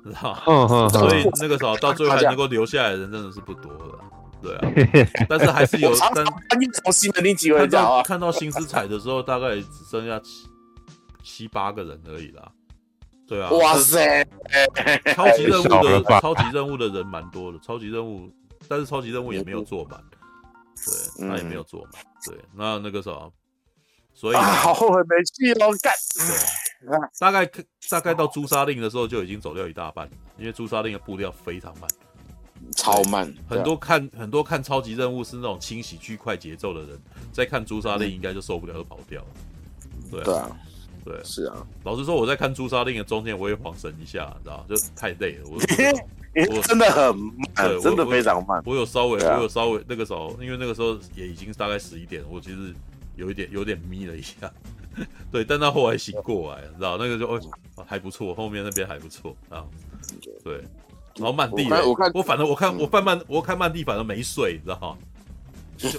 知道吗？所以那个时候到最后还能够留下来的人真的是不多了，对啊。但是还是有，但从西门你几位看到看到新思彩的时候，大概只剩下七七八个人而已啦。对啊，哇塞！超级任务的 超级任务的人蛮多的，超级任务，但是超级任务也没有做满，对，他也没有做满，对，那那个啥，所以好后悔没去哦，干。对，大概大概到朱砂令的时候就已经走掉一大半，因为朱砂令的步调非常慢，超慢，很多看很多看超级任务是那种清洗区快节奏的人，在看朱砂令应该就受不了，就跑掉了，对啊。对，是啊。老实说，我在看《朱砂令》的中间，我也晃神一下，你知道，就太累了。我 我真的很慢，真的非常慢。我有稍微，我有稍微那个时候，因为那个时候也已经大概十一点，我其实有一点有点眯了一下。对，但他后来醒过来，你知道，那个就哦还不错，后面那边还不错啊。对，然后曼蒂，我看我反正我看我半曼我看曼蒂反正没睡，你知道吗？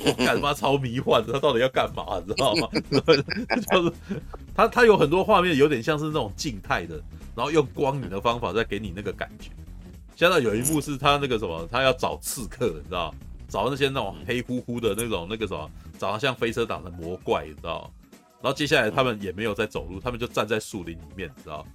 我干他妈超迷幻的，他到底要干嘛？你知道吗？就是他，他有很多画面，有点像是那种静态的然后用光影的方法再给你那个感觉。现在有一幕是他那个什么，他要找刺客，你知道，找那些那种黑乎乎的那种那个什么，长得像飞车党的魔怪，你知道。然后接下来他们也没有在走路，他们就站在树林里面，你知道。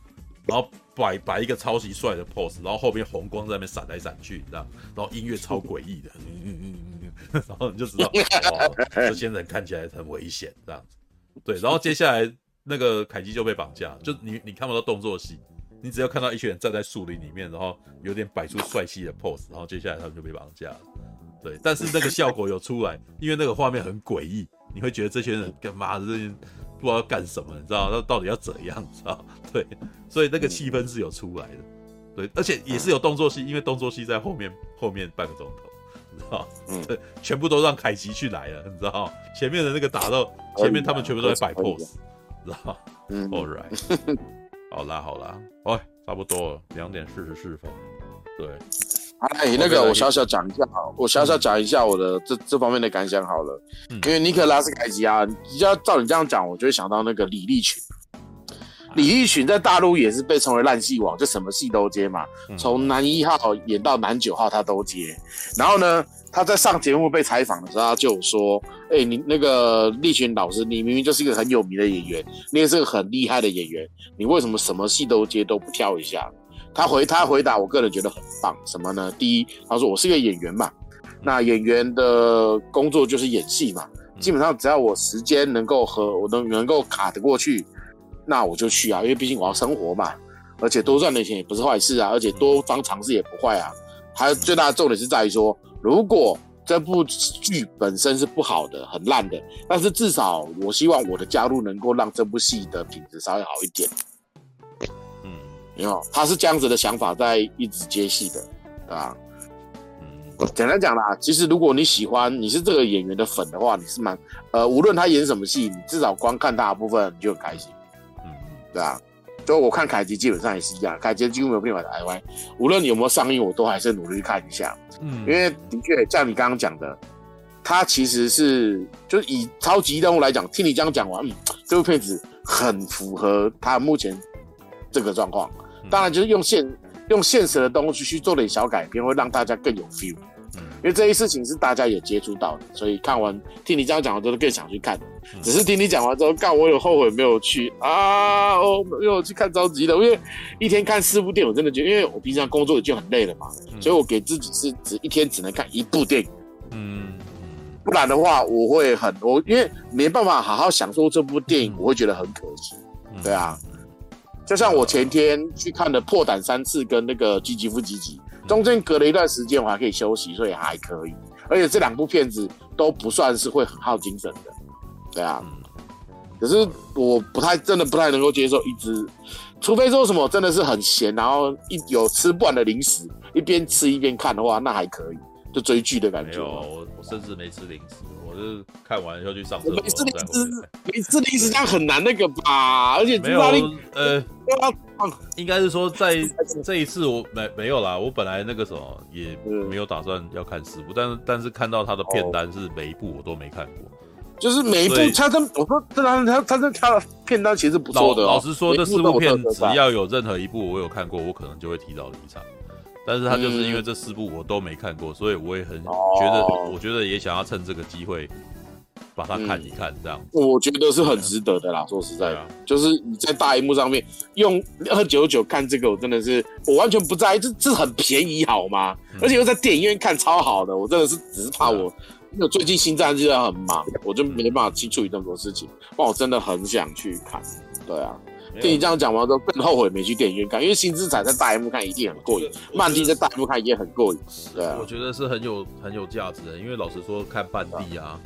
然后摆摆一个超级帅的 pose，然后后边红光在那边闪来闪去，你知道。然后音乐超诡异的，嗯嗯嗯嗯嗯，然后你就知道，哇，这些人看起来很危险，这样子。对，然后接下来那个凯基就被绑架，就你你看不到动作戏。你只要看到一群人站在树林里面，然后有点摆出帅气的 pose，然后接下来他们就被绑架了。对，但是那个效果有出来，因为那个画面很诡异，你会觉得这些人干嘛？这些不知道要干什么，你知道？那到底要怎样？知道？对，所以那个气氛是有出来的。对，而且也是有动作戏，因为动作戏在后面后面半个钟头，你知道？对，全部都让凯奇去来了，你知道？前面的那个打斗，前面他们全部都在摆 pose，知道？嗯，All right。好 啦好啦，哦，差不多了，两点四十四分。对，哎，那个我小小讲一下，我小小讲一下我的这这方面的感想好了。嗯、因为尼克拉斯凯奇啊，你要照你这样讲，我就会想到那个李立群。李立群在大陆也是被称为烂戏王，就什么戏都接嘛，从男一号演到男九号他都接。然后呢，他在上节目被采访的时候，他就说：“哎、欸，你那个立群老师，你明明就是一个很有名的演员，你也是个很厉害的演员，你为什么什么戏都接都不挑一下？”他回他回答，我个人觉得很棒。什么呢？第一，他说我是一个演员嘛，那演员的工作就是演戏嘛，基本上只要我时间能够和我能能够卡得过去，那我就去啊，因为毕竟我要生活嘛，而且多赚点钱也不是坏事啊，而且多方尝试也不坏啊。还有最大的重点是在于说。如果这部剧本身是不好的、很烂的，但是至少我希望我的加入能够让这部戏的品质稍微好一点。嗯，因为他是这样子的想法在一直接戏的，对吧？嗯，简单讲啦，其实如果你喜欢，你是这个演员的粉的话，你是蛮呃，无论他演什么戏，你至少光看他的部分你就很开心。嗯，对啊。就我看凯奇基本上也是一样，凯奇几乎没有变来台湾，无论你有没有上映，我都还是努力看一下。嗯，因为的确像你刚刚讲的，他其实是就是以超级任务来讲，听你这样讲完，嗯，这部片子很符合他目前这个状况。当然，就是用现用现实的东西去做点小改变，会让大家更有 feel。因为这些事情是大家有接触到的，所以看完听你这样讲完之后，更想去看。只是听你讲完之后，干我有后悔没有去啊！我没有去看着急的，因为一天看四部电影，我真的觉得，因为我平常工作已经很累了嘛，所以我给自己是只一天只能看一部电影。嗯，不然的话我会很我因为没办法好好享受这部电影，我会觉得很可惜。对啊，就像我前天去看的《破胆三次》跟那个《吉吉夫吉吉》。中间隔了一段时间，我还可以休息，所以还可以。而且这两部片子都不算是会很耗精神的，对啊。可是我不太真的不太能够接受一直，除非说什么真的是很闲，然后一有吃不完的零食，一边吃一边看的话，那还可以，就追剧的感觉。没有，我我甚至没吃零食，我是看完要去上厕所。没吃零食，没吃零食这样很难那个吧？而且没有呃。应该是说，在 这一次我没没有啦。我本来那个什么也没有打算要看四部，但是但是看到他的片单是每一部我都没看过，就是每一部他跟我说，这他他他他的片单其实不错的。老实说，这四部片只要有任何一部我有看过，我可能就会提早离场。但是他就是因为这四部我都没看过，所以我也很觉得，我觉得也想要趁这个机会。把它看一看，这样、嗯、我觉得是很值得的啦。说实在的，啊、就是你在大荧幕上面用二九九看这个，我真的是我完全不在意，这这很便宜好吗？嗯、而且又在电影院看超好的，我真的是只是怕我，因为最近星战就很忙，我就没办法去处理那么多事情。哇我真的很想去看。对啊，有听你这样讲完之后，更后悔没去电影院看，因为星之彩在大荧幕看一定很过瘾，漫帝在大荧幕看也很过瘾。对啊，我觉得是很有很有价值的，因为老实说，看漫地啊。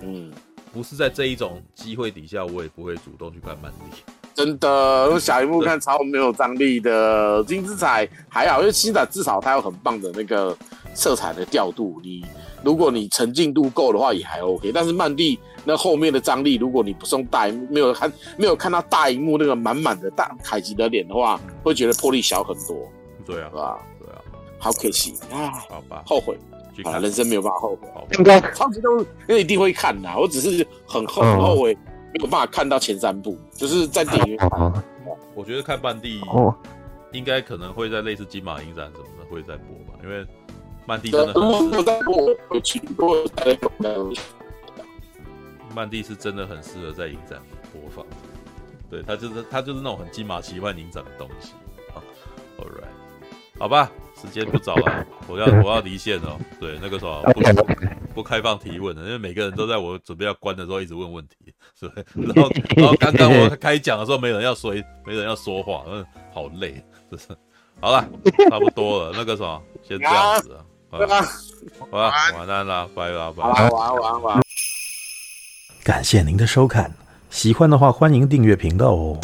嗯，不是在这一种机会底下，我也不会主动去看漫威。真的，用小荧幕看超没有张力的。金之彩还好，因为金之彩至少它有很棒的那个色彩的调度。你如果你沉浸度够的话，也还 OK。但是漫帝那后面的张力，如果你不送大荧幕，没有看没有看到大荧幕那个满满的大凯吉的脸的话，会觉得魄力小很多。对啊，是吧？对啊，好可惜啊，好吧，后悔。啊，人生没有办法后悔，应该超级都因为一定会看的，我只是很后很后悔没有办法看到前三部，就是在电影院。我觉得看漫地哦，应该可能会在类似金马影展什么的会再播吧，因为漫帝真的很适合。在播，我去播在漫帝是真的很适合在影展播放。对，它就是它就是那种很金马奇幻影展的东西。好，All right，好吧。时间不早了，我要我要离线哦。对，那个时候不不开放提问了，因为每个人都在我准备要关的时候一直问问题，是？然后然后刚刚我开讲的时候没人要说，没人要说话，嗯，好累，是不是？好了，差不多了，那个什么，先这样子啊，好吧，晚安啦，拜了，拜。晚安，晚安，晚安。感谢您的收看，喜欢的话欢迎订阅频道哦。